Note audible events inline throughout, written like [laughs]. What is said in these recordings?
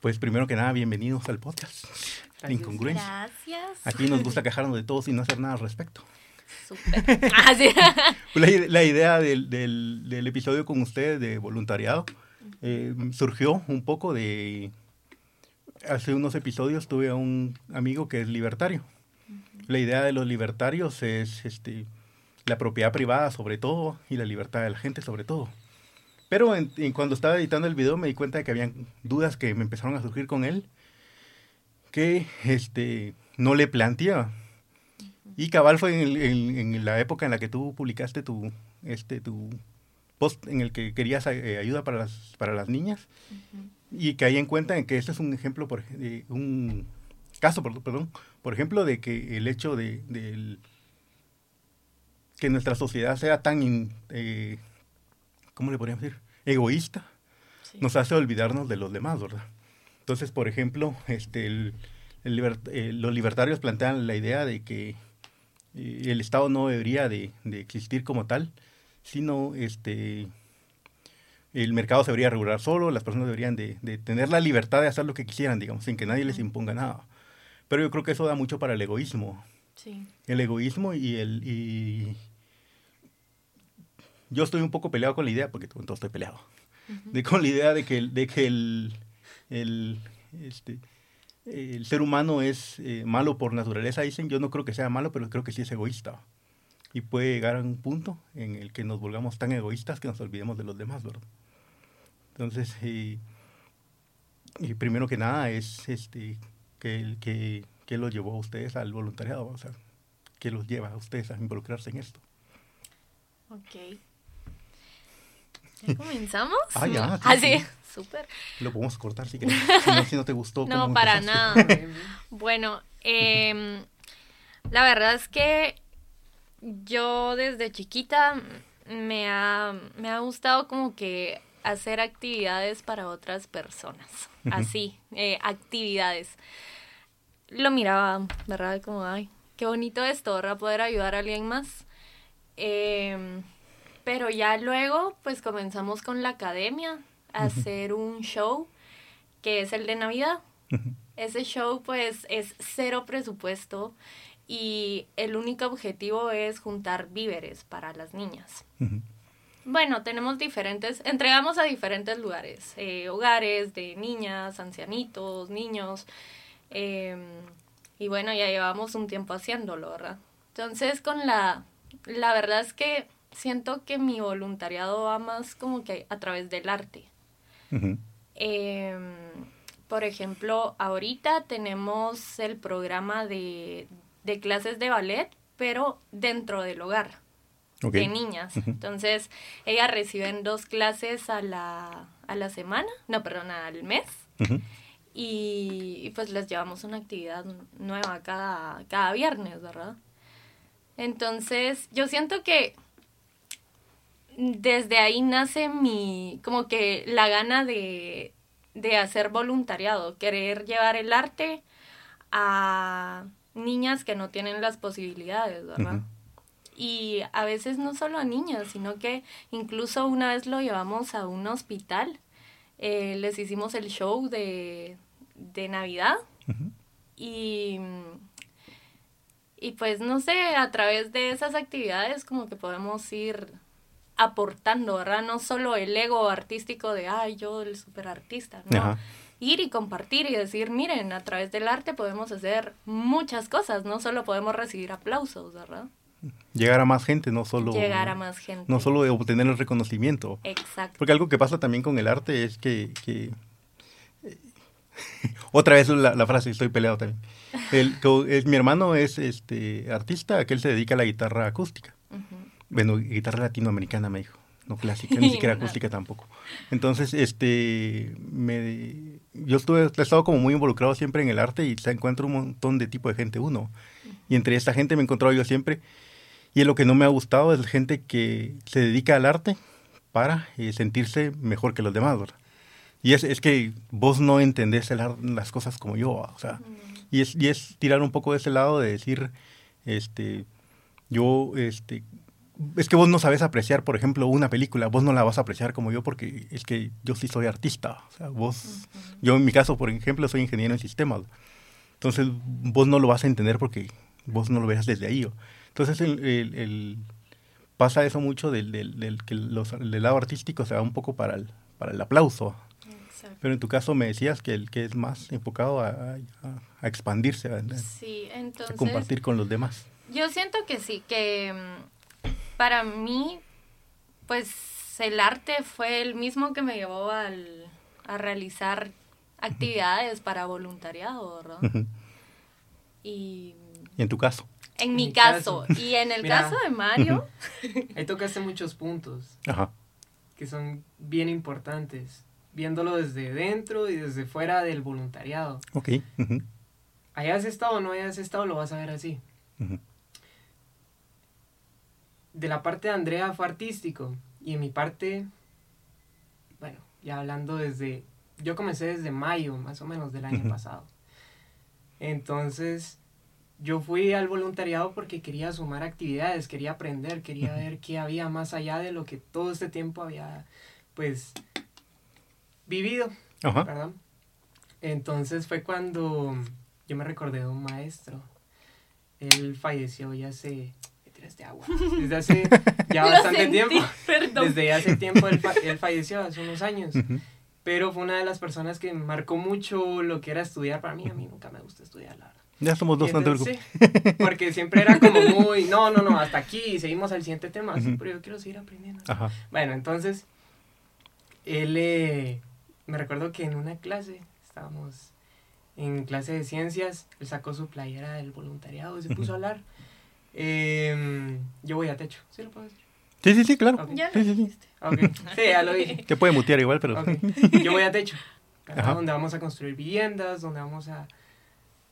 Pues primero que nada, bienvenidos al podcast. Incongruencia. Gracias. Aquí nos gusta [laughs] quejarnos de todos y no hacer nada al respecto. Súper. [laughs] Ah, sí. La, ide- la idea del, del- del episodio con ustedes de voluntariado eh, surgió un poco de... Hace unos episodios tuve a un amigo que es libertario. La idea de los libertarios es este, la propiedad privada sobre todo y la libertad de la gente sobre todo. Pero en- en cuando estaba editando el video me di cuenta de que habían dudas que me empezaron a surgir con él que este, no le planteaba. Y cabal fue en, el- en- en la época en la que tú publicaste tu, este, tu post en el que querías eh, ayuda para las, para las niñas y caí en cuenta en que este es un ejemplo, por, un caso, por- perdón, por ejemplo, de que el hecho de que nuestra sociedad sea tan, in- eh, ¿cómo le podríamos decir? Egoísta, Sí. nos hace olvidarnos de los demás, ¿verdad? Entonces, por ejemplo, este, el- el liber- eh, los libertarios plantean la idea de que eh, el Estado no debería de, de existir como tal, sino este, el mercado se debería regular solo, las personas deberían de, de tener la libertad de hacer lo que quisieran, digamos, sin que nadie les imponga nada. Pero yo creo que eso da mucho para el egoísmo, Sí. el egoísmo y el... Y yo estoy un poco peleado con la idea, porque con todo estoy peleado, de, con la idea de que, el- de que el, el, este, el ser humano es eh, malo por naturaleza, dicen, yo no creo que sea malo, pero creo que sí es egoísta. Y puede llegar a un punto en el que nos volvamos tan egoístas que nos olvidemos de los demás, ¿verdad? Entonces, eh, y primero que nada es este que, que, que los llevó a ustedes al voluntariado, o sea, que los lleva a ustedes a involucrarse en esto. Ok. ¿Ya comenzamos? Ah, ya, sí, Ah. Súper. Lo podemos cortar si querés, [laughs] si no, si no te gustó. No, para nada. [laughs] Bueno, em, la verdad es que yo desde chiquita me ha, me ha gustado como que hacer actividades para otras personas. Así, eh, actividades. Lo miraba, ¿verdad? Como, ay, qué bonito esto, ¿verdad? Poder ayudar a alguien más. Em, pero ya luego, pues comenzamos con la academia a hacer un show que es el de Navidad. Ese show pues es cero presupuesto y el único objetivo es juntar víveres para las niñas. Bueno, tenemos diferentes, entregamos a diferentes lugares, eh, hogares de niñas, ancianitos, niños, em, y bueno, ya llevamos un tiempo haciéndolo, ¿verdad? Entonces, con la, la verdad es que siento que mi voluntariado va más como que a través del arte. Em, por ejemplo, ahorita tenemos el programa de, de clases de ballet, pero dentro del hogar Ok. de niñas. Entonces, ellas reciben dos clases a la, a la semana, no, perdón, al mes. Y, y, pues les llevamos una actividad nueva cada, cada viernes, ¿verdad? Entonces, yo siento que desde ahí nace mi, como que la gana de, de hacer voluntariado, querer llevar el arte a niñas que no tienen las posibilidades, ¿verdad? Y a veces no solo a niñas, sino que incluso una vez lo llevamos a un hospital. Eh, les hicimos el show de, de Navidad y, y pues no sé, a través de esas actividades como que podemos ir aportando, ¿verdad? No solo el ego artístico de, ay, yo el super artista, ¿no? Ajá. Ir y compartir y decir, miren, a través del arte podemos hacer muchas cosas, no solo podemos recibir aplausos, ¿verdad? Llegar a más gente, no solo... Llegar a más gente. No solo obtener el reconocimiento. Exacto. Porque algo que pasa también con el arte es que... que- [laughs] otra vez la, la frase, estoy peleado también. El, es- mi hermano es este artista, que él se dedica a la guitarra acústica. Ujú. Bueno, guitarra latinoamericana me dijo, no clásica, ni [laughs] siquiera acústica tampoco. Entonces, este, me, yo estuve, he estado como muy involucrado siempre en el arte y se encuentra un montón de tipo de gente uno. Y entre esta gente me he encontrado yo siempre. Y lo que no me ha gustado es gente que se dedica al arte para eh, sentirse mejor que los demás, ¿verdad? Y es, es que vos no entendés el las cosas como yo, o sea, y es, y es tirar un poco de ese lado de decir, este, yo, este, es que vos no sabes apreciar, por ejemplo, una película, vos no la vas a apreciar como yo porque es que yo sí soy artista. O sea, vos, yo en mi caso, por ejemplo, soy ingeniero en sistemas. Entonces, vos no lo vas a entender porque vos no lo veas desde ahí. Entonces, el, el, pasa eso mucho del, del, que los, del lado artístico se va un poco para el, para el aplauso. Pero en tu caso me decías que el que es más enfocado a, a, expandirse, a, a compartir con los demás. Yo siento que sí, que para mí, pues el arte fue el mismo que me llevó al, a realizar actividades para voluntariado, ¿verdad? y, en tu caso? En, mi, caso. Y en el [laughs] caso de Mario. [laughs] ahí tocaste muchos puntos. Que son bien importantes. Viéndolo desde dentro y desde fuera del voluntariado. Ok. Hayas estado o no hayas estado, lo vas a ver así de la parte de Andrea fue artístico y en mi parte, bueno, ya hablando desde, yo comencé desde mayo más o menos del año pasado. Entonces, yo fui al voluntariado porque quería sumar actividades, quería aprender, quería ver qué había más allá de lo que todo este tiempo había, pues, vivido, ¿verdad? Entonces fue cuando yo me recordé de un maestro. Él falleció ya hace de agua. Desde hace [laughs] ya bastante tiempo. Desde hace tiempo él, falleció, hace unos años. Pero fue una de las personas que marcó mucho lo que era estudiar para mí. A mí nunca me gusta estudiar, la Ya somos dos, tanto sí, Porque siempre era como muy, no, no, no, hasta aquí, seguimos al siguiente tema. pero yo quiero seguir aprendiendo. Bueno, entonces, él, eh, me recuerdo que en una clase, estábamos en clase de ciencias, él sacó su playera del voluntariado y se puso a hablar eh, yo voy a techo. ¿Sí lo puedo decir? Sí, sí, sí, claro. Ya sí, sí, sí. sí, ya lo dije. Te puede mutear igual, pero... Yo voy a techo. Donde vamos a construir viviendas, donde vamos a...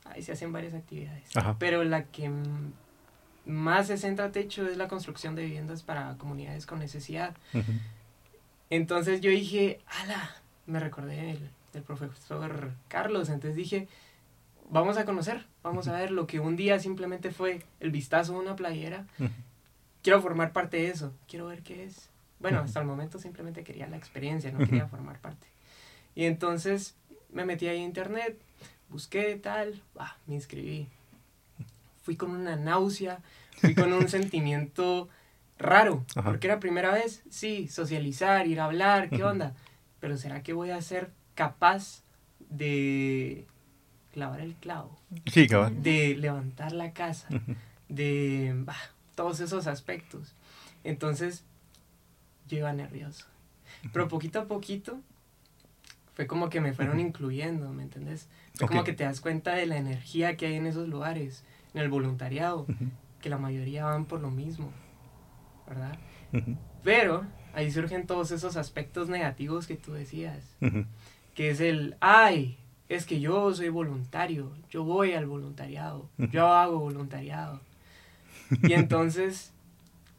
Ahí se hacen varias actividades. Pero la que más se centra a techo es la construcción de viviendas para comunidades con necesidad. Entonces yo dije, ala, me recordé del, del profesor Carlos, entonces dije, vamos a conocer, vamos a ver lo que un día simplemente fue el vistazo de una playera. Quiero formar parte de eso, quiero ver qué es. Bueno, hasta el momento simplemente quería la experiencia, no quería formar parte. Y entonces me metí ahí a internet, busqué tal, me inscribí. Fui con una náusea, fui con un [laughs] sentimiento raro, porque era primera vez, sí, socializar, ir a hablar, ¿qué onda? Pero ¿será que voy a ser capaz de clavar el clavo, de levantar la casa, de todos esos aspectos. Entonces, yo iba nervioso. Pero poquito a poquito fue como que me fueron incluyendo, ¿me entendés? Fue como que te das cuenta de la energía que hay en esos lugares, en el voluntariado, que la mayoría van por lo mismo, ¿verdad? Pero ahí surgen todos esos aspectos negativos que tú decías, que es el, ay, es que yo soy voluntario, yo voy al voluntariado, yo hago voluntariado. Y entonces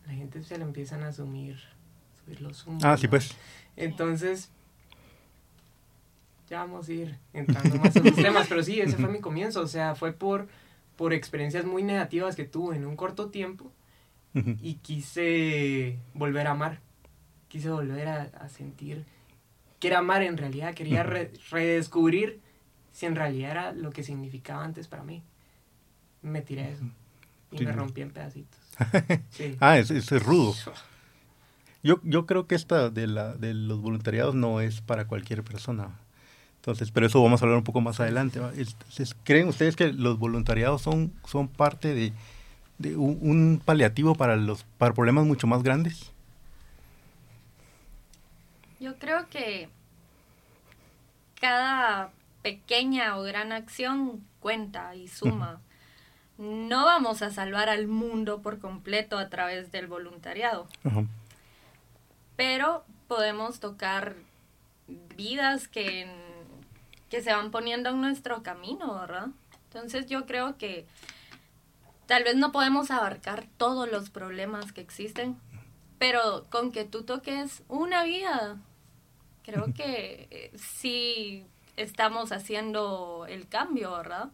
la gente se le empiezan a asumir, subir los humos. Ah, sí, pues. Entonces, ya vamos a ir entrando más en los [laughs] temas, pero sí, ese fue mi comienzo, o sea, fue por, por experiencias muy negativas que tuve en un corto tiempo y quise volver a amar, quise volver a, sentir que era amar en realidad, quería redescubrir si en realidad era lo que significaba antes para mí. Me tiré eso y me rompí en pedacitos. [laughs] ah, es, es, rudo. Yo, yo creo que esta de, la, de los voluntariados no es para cualquier persona. Entonces, pero eso vamos a hablar un poco más adelante. ¿Creen ustedes que los voluntariados son, son parte de, de un, un, paliativo para los para problemas mucho más grandes? Yo creo que cada pequeña o gran acción cuenta y suma. No vamos a salvar al mundo por completo a través del voluntariado. Pero podemos tocar vidas que, que se van poniendo en nuestro camino, ¿verdad? Entonces yo creo que tal vez no podemos abarcar todos los problemas que existen, pero con que tú toques una vida, creo que eh, sí estamos haciendo el cambio, ¿verdad?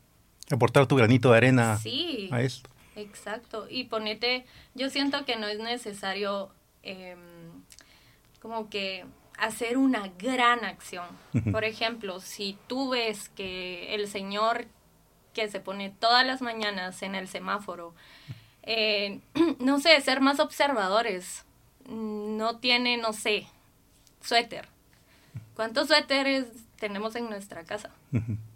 Aportar tu granito de arena sí. a esto. Exacto. Y ponete, yo siento que no es necesario em, como que hacer una gran acción. Por ejemplo, si tú ves que el señor que se pone todas las mañanas en el semáforo, eh, [clears throat] no sé, ser más observadores, no tiene, no sé, suéter. ¿Cuántos suéteres tenemos en nuestra casa?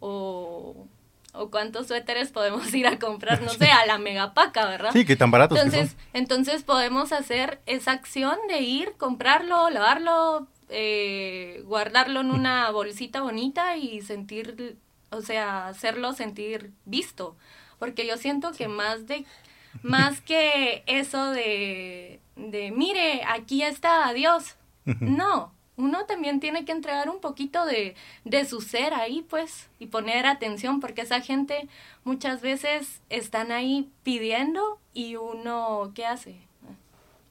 O o cuántos suéteres podemos [laughs] ir a comprar, no sé, a la megapaca, ¿verdad? Sí, que tan baratos entonces, Entonces podemos hacer esa acción de ir, comprarlo, lavarlo, eh, guardarlo en una bolsita bonita y sentir, o sea, hacerlo sentir visto. Porque yo siento que más de, [laughs] más que eso de, de mire, aquí está Dios. No, uno también tiene que entregar un poquito de, de, su ser ahí, pues, y poner atención, porque esa gente muchas veces están ahí pidiendo y uno, ¿qué hace? Ah,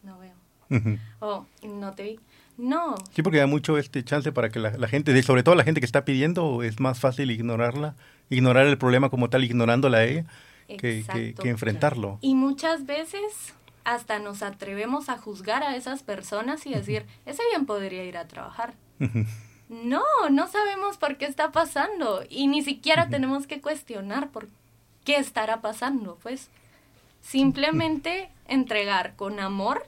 no veo. Oh, no te vi. No. Sí, porque da mucho este chance para que la, gente, sobre todo la gente que está pidiendo, es más fácil ignorarla, ignorar el problema como tal, ignorándola a ella, que, que, enfrentarlo. Y muchas veces hasta nos atrevemos a juzgar a esas personas y decir, ese bien podría ir a trabajar. No, no sabemos por qué está pasando y ni siquiera tenemos que cuestionar por qué estará pasando, pues. Simplemente entregar con amor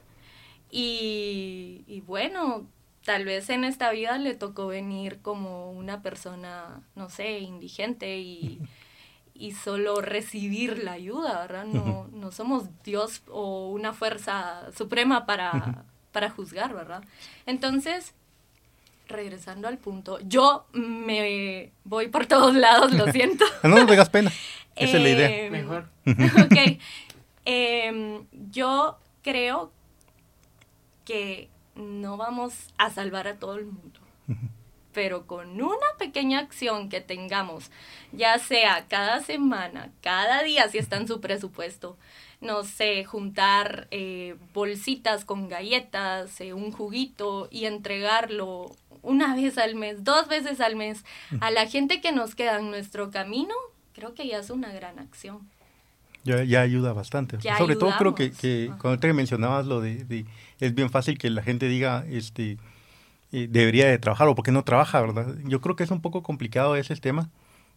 y, y bueno, tal vez en esta vida le tocó venir como una persona, no sé, indigente y y solo recibir la ayuda, ¿verdad? No, no somos Dios o una fuerza suprema para, para juzgar, ¿verdad? Entonces, regresando al punto, yo me voy por todos lados, lo [laughs] siento. no no tengas pena, [laughs] esa es la idea. Em, Mejor. ok. [laughs] Em, yo creo que no vamos a salvar a todo el mundo pero con una pequeña acción que tengamos, ya sea cada semana, cada día, si está en su presupuesto, no sé, juntar eh, bolsitas con galletas, eh, un juguito y entregarlo una vez al mes, dos veces al mes a la gente que nos queda en nuestro camino, creo que ya es una gran acción. Ya, ya ayuda bastante. Sobre todo creo que, que cuando te mencionabas lo de, de, es bien fácil que la gente diga, este, debería de trabajar o porque no trabaja, ¿verdad? Yo creo que es un poco complicado ese tema,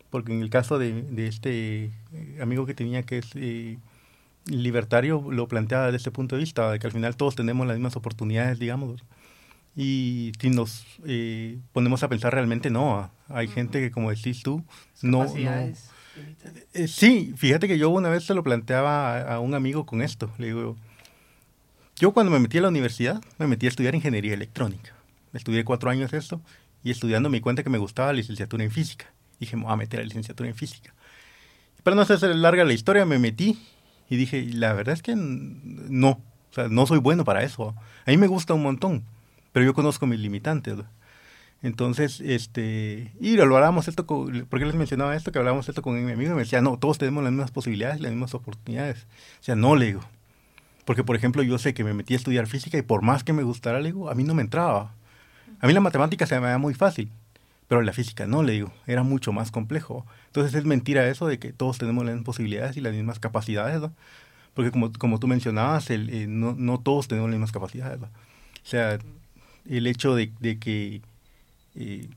porque en el caso de, de este eh, amigo que tenía que es eh, libertario, lo planteaba desde este punto de vista, de que al final todos tenemos las mismas oportunidades, digamos, y si nos eh, ponemos a pensar realmente, no, hay gente que como decís tú, no... no. Sí, fíjate que yo una vez se lo planteaba a, a un amigo con esto, le digo, yo cuando me metí a la universidad, me metí a estudiar ingeniería electrónica estudié cuatro años esto y estudiando me di cuenta que me gustaba la licenciatura en física. Dije, me voy a meter a la licenciatura en física. Para no hacer larga la historia, me metí y dije, la verdad es que no, o sea, no soy bueno para eso. A mí me gusta un montón, pero yo conozco mis limitantes. Entonces, este, y lo hablábamos esto, con, ¿por qué les mencionaba esto? Que hablábamos esto con mi amigo y me decía, no, todos tenemos las mismas posibilidades, las mismas oportunidades. O sea, no le. Porque, por ejemplo, yo sé que me metí a estudiar física y por más que me gustara, le a mí no me entraba. A mí la matemática se me da muy fácil, pero la física no, le digo, era mucho más complejo. Entonces es mentira eso de que todos tenemos las mismas posibilidades y las mismas capacidades, ¿no? Porque como, como tú mencionabas, el, eh, no, no, todos tenemos las mismas capacidades, ¿no? O sea, el hecho de, de que eh,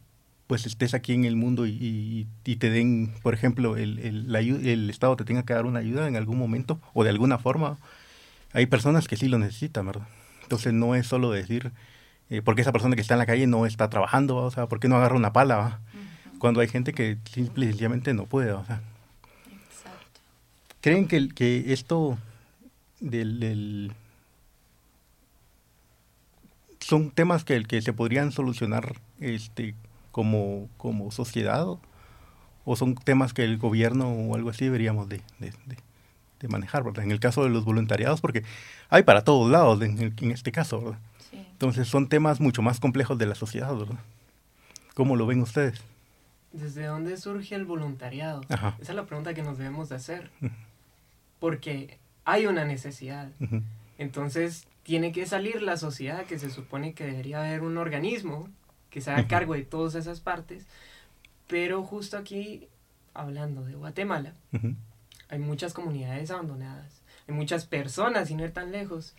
pues estés aquí en el mundo y, y, te den, por ejemplo, el, el, el Estado te tenga que dar una ayuda en algún momento o de alguna forma, hay personas que sí lo necesitan, ¿verdad? Entonces no es solo decir eh, porque esa persona que está en la calle no está trabajando, o sea, ¿por qué no agarra una pala? Cuando hay gente que simplemente no puede, o sea. Exacto. ¿Creen que, que esto del, son temas que, que se podrían solucionar este como, como sociedad o son temas que el gobierno o algo así deberíamos de, de, de, manejar, ¿verdad? En el caso de los voluntariados, porque hay para todos lados en, en este caso, ¿verdad? Entonces son temas mucho más complejos de la sociedad, ¿verdad? ¿Cómo lo ven ustedes? ¿Desde dónde surge el voluntariado? Esa es la pregunta que nos debemos de hacer. Porque hay una necesidad. Entonces tiene que salir la sociedad, que se supone que debería haber un organismo que se haga cargo de todas esas partes. Pero justo aquí, hablando de Guatemala, hay muchas comunidades abandonadas. hay muchas personas, sin ir tan lejos,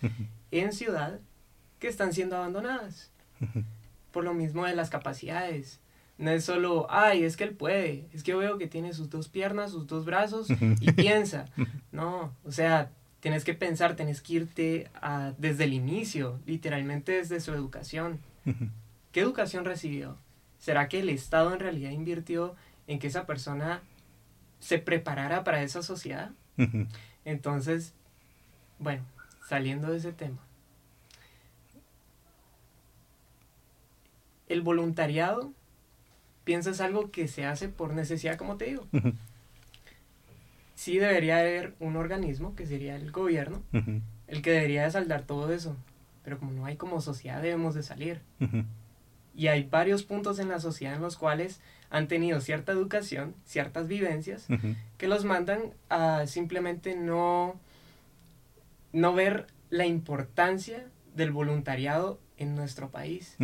en ciudad que están siendo abandonadas. Por lo mismo de las capacidades. No es solo, ay, es que él puede, es que yo veo que tiene sus dos piernas, sus dos brazos y piensa. No, o sea, tienes que pensar, tienes que irte a, desde el inicio, literalmente desde su educación. ¿Qué educación recibió? ¿Será que el Estado en realidad invirtió en que esa persona se preparara para esa sociedad? Entonces, bueno, saliendo de ese tema. El voluntariado, piensas algo que se hace por necesidad, como te digo. Sí debería haber un organismo, que sería el gobierno, el que debería de saldar todo eso. Pero como no hay como sociedad, debemos de salir. Y hay varios puntos en la sociedad en los cuales han tenido cierta educación, ciertas vivencias, que los mandan a simplemente no, no ver la importancia del voluntariado en nuestro país.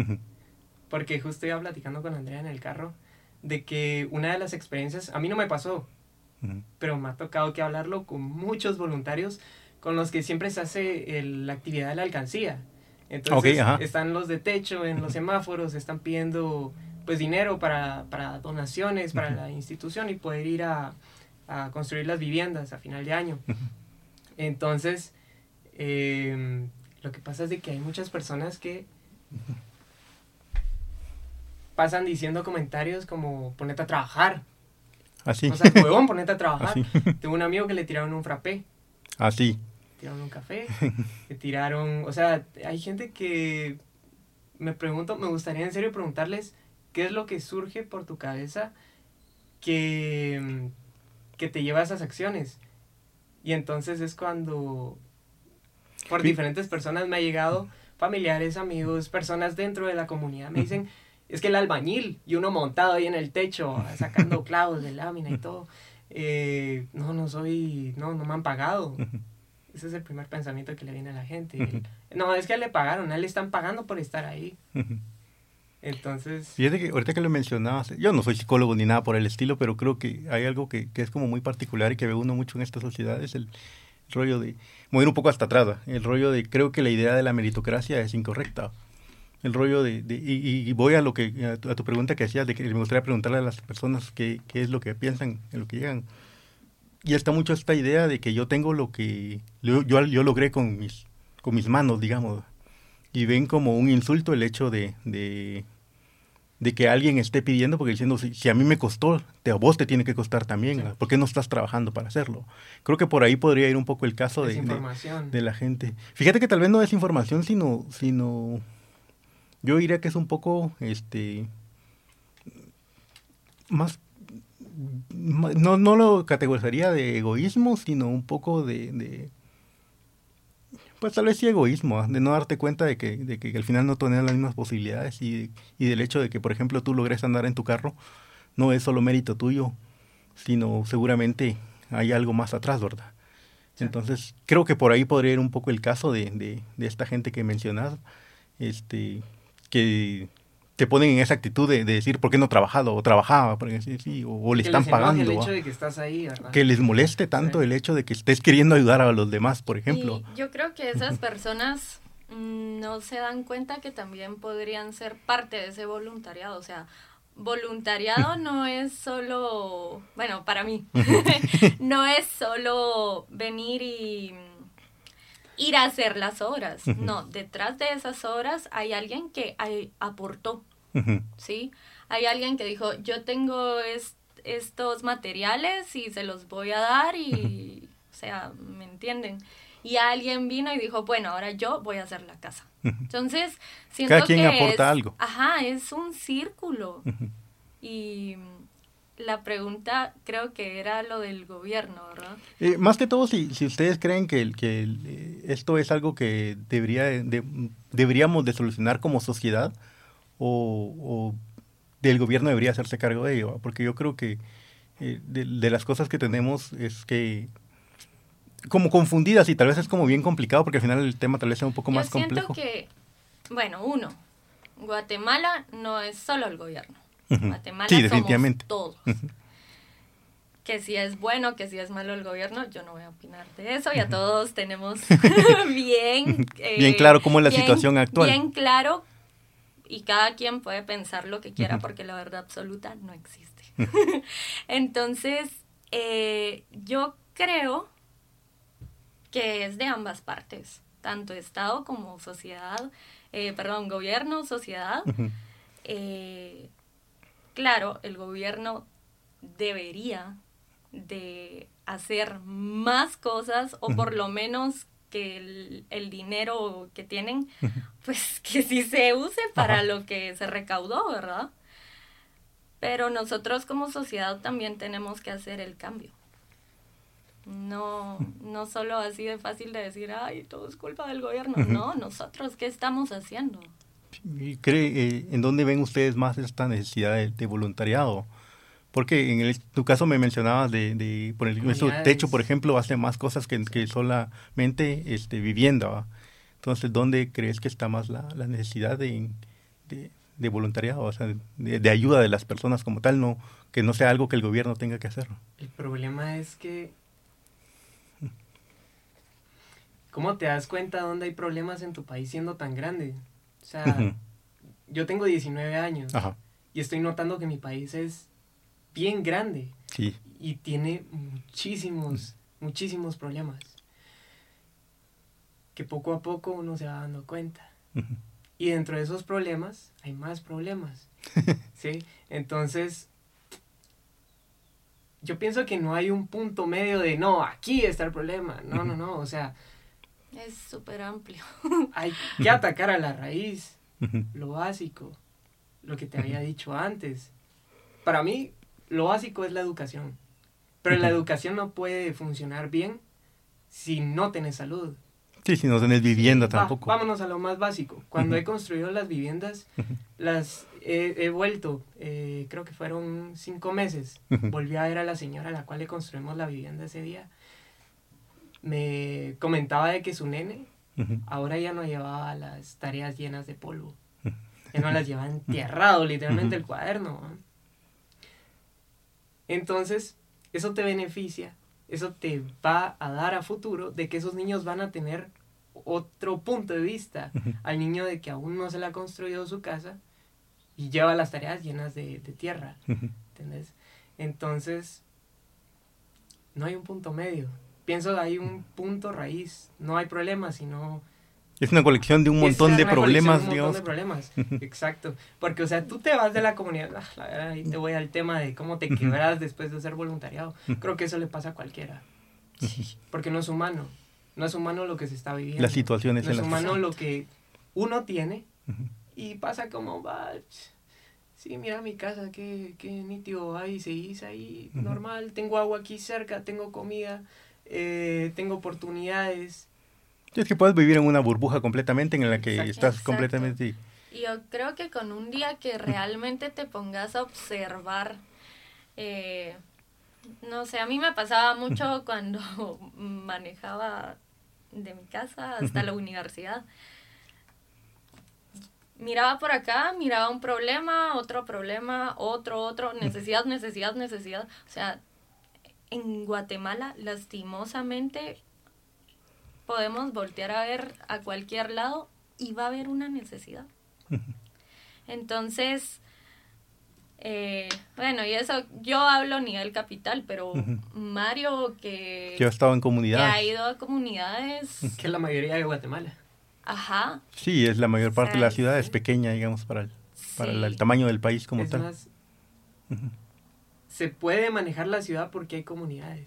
Porque justo iba platicando con Andrea en el carro de que una de las experiencias, a mí no me pasó, pero me ha tocado que hablarlo con muchos voluntarios con los que siempre se hace la actividad de la alcancía. Entonces están los de techo en los [laughs] semáforos, están pidiendo pues dinero para, para donaciones para la institución y poder ir a, a, construir las viviendas a final de año. Entonces, em, lo que pasa es de que hay muchas personas que pasan diciendo comentarios como ponete a trabajar. Así. O sea, huevón, ponete a [laughs] trabajar. [laughs] Tengo un amigo que le tiraron un frappé. Así. Tiraron un café, [laughs] le tiraron, o sea, hay gente que me pregunto, me gustaría en serio preguntarles ¿Qué es lo que surge por tu cabeza que, que te lleva a esas acciones? Y entonces es cuando por diferentes personas me ha llegado, familiares, amigos, personas dentro de la comunidad, me dicen, es que el albañil y uno montado ahí en el techo, [laughs] sacando clavos de lámina y todo, eh, no, no soy, no, no me han pagado. [laughs] Ese es el primer pensamiento que le viene a la gente. no, es que le pagaron, a él le están pagando por estar ahí. [laughs] Entonces... Fíjate que ahorita que lo mencionabas, yo no soy psicólogo ni nada por el estilo, pero creo que hay algo que, que es como muy particular y que ve uno mucho en esta sociedad, es el, rollo de, mover un poco hasta atrás, el rollo de, creo que la idea de la meritocracia es incorrecta. El rollo de, de y, voy a lo que, a tu, pregunta que hacías, de que me gustaría preguntarle a las personas qué, qué es lo que piensan en lo que llegan. Y está mucho esta idea de que yo tengo lo que yo, yo, yo logré con mis, con mis manos, digamos. Y ven como un insulto el hecho de, de de que alguien esté pidiendo, porque diciendo, si, a mí me costó, te, a vos te tiene que costar también, ¿por qué no estás trabajando para hacerlo? Creo que por ahí podría ir un poco el caso de, de, la gente. Fíjate que tal vez no es información, sino, sino yo diría que es un poco, este, más, no, no lo categorizaría de egoísmo, sino un poco de pues tal vez sí egoísmo, ¿ah? de no darte cuenta de que, de que al final no tienes las mismas posibilidades y, y, del hecho de que, por ejemplo, tú logres andar en tu carro, no es solo mérito tuyo, sino seguramente hay algo más atrás, ¿verdad? Entonces, creo que por ahí podría ir un poco el caso de, de, de esta gente que mencionas, este, que te ponen en esa actitud de, decir por qué no trabajado o trabajaba porque sí, o, le están pagando el hecho de que estás ahí que les moleste tanto el hecho de que estés queriendo ayudar a los demás por ejemplo. Yo creo que esas personas mm, no se dan cuenta que también podrían ser parte de ese voluntariado o sea voluntariado [laughs] no es solo bueno para mí [laughs] no es solo venir y ir a hacer las obras. No, detrás de esas obras hay alguien que aportó, ¿sí? Hay alguien que dijo, yo tengo estos materiales y se los voy a dar y, o sea, ¿me entienden? Y alguien vino y dijo, bueno, ahora yo voy a hacer la casa. Entonces, siento Cada quien aporta algo. Ajá, es un círculo. Y la pregunta creo que era lo del gobierno, ¿verdad? Eh, más que todo, si, si ustedes creen que, que eh, esto es algo que debería deberíamos de solucionar como sociedad o, o, del gobierno debería hacerse cargo de ello, porque yo creo que eh, de, las cosas que tenemos es que como confundidas y tal vez es como bien complicado porque al final el tema tal vez sea un poco más complejo. Yo siento que, bueno, uno, Guatemala no es solo el gobierno Guatemala sí, definitivamente. todos. que si es bueno, que si es malo el gobierno, yo no voy a opinar de eso, ya todos tenemos [laughs] [laughs] bien... bien claro cómo es la situación actual. Bien claro y cada quien puede pensar lo que quiera porque la verdad absoluta no existe. [laughs] Entonces, eh, yo creo que es de ambas partes, tanto Estado como sociedad, eh, perdón, gobierno, sociedad. Eh, claro, el gobierno debería de hacer más cosas o por lo menos que el, dinero que tienen, pues que sí se use para lo que se recaudó, ¿verdad? Pero nosotros como sociedad también tenemos que hacer el cambio. No, no solo así de fácil de decir, ay, todo es culpa del gobierno. No, nosotros, ¿qué estamos haciendo? ¿Y cree, eh, ¿En dónde ven ustedes más esta necesidad de voluntariado? Porque en el, tu caso me mencionabas de, de por el nuestro techo, por ejemplo, hace más cosas que, que solamente este, vivienda. Entonces, ¿dónde crees que está más la, la necesidad de, de, voluntariado, o sea, de, ayuda de las personas como tal, no que no sea algo que el gobierno tenga que hacer? El problema es que ¿Cómo te das cuenta dónde hay problemas en tu país siendo tan grande? O sea, yo tengo 19 años y estoy notando que mi país es bien grande. Y tiene muchísimos, muchísimos problemas. Que poco a poco uno se va dando cuenta. Y dentro de esos problemas hay más problemas. [laughs] ¿Sí? Entonces, yo pienso que no hay un punto medio de, no, aquí está el problema. No, no, no. O sea... Es súper amplio. [laughs] hay que atacar a la raíz. Lo básico. Lo que te había dicho antes. Para mí, lo básico es la educación. Pero la educación no puede funcionar bien si no tenés salud. Sí, si no tenés vivienda tampoco. vámonos a lo más básico. Cuando he construido las viviendas, las he, vuelto, eh, creo que fueron cinco meses. Volví a ver a la señora a la cual le construimos la vivienda ese día. Me comentaba de que su nene ahora ya no llevaba las tareas llenas de polvo. Ya no las llevaba enterrado, literalmente, el cuaderno. Entonces, eso te beneficia, eso te va a dar a futuro de que esos niños van a tener otro punto de vista al niño de que aún no se le ha construido su casa y lleva las tareas llenas de, tierra. ¿Entendés? Entonces, no hay un punto medio. Pienso que hay un punto raíz. No hay problema, sino es una colección de un montón de problemas, un montón de problemas, [laughs] exacto. Porque, o sea, tú te vas de la comunidad, ah, la verdad, ahí te voy al tema de cómo te quebras después de hacer voluntariado. Creo que eso le pasa a cualquiera. [laughs] Porque no es humano. No es humano lo que se está viviendo. Las situaciones No es humano lo que uno tiene y pasa como, va, sí, mira mi casa, qué, qué nítido, ahí se hizo ahí, normal, tengo agua aquí cerca, tengo comida, eh, tengo oportunidades. Es que puedes vivir en una burbuja completamente en la que estás completamente... Y yo creo que con un día que realmente te pongas a observar, eh, no sé, a mí me pasaba mucho cuando [laughs] manejaba de mi casa hasta la universidad. Miraba por acá, miraba un problema, otro problema, otro, otro, necesidad, necesidad, necesidad. O sea, en Guatemala, lastimosamente, podemos voltear a ver a cualquier lado y va a haber una necesidad. Entonces, eh, bueno, y eso yo hablo a nivel capital, pero Mario que, que ha estado en comunidades. Que ha ido a comunidades. Que es la mayoría de Guatemala. Ajá. Sí, es la mayor parte de la ciudad, es pequeña, digamos, para el, para el, tamaño del país como tal. Se puede manejar la ciudad porque hay comunidades.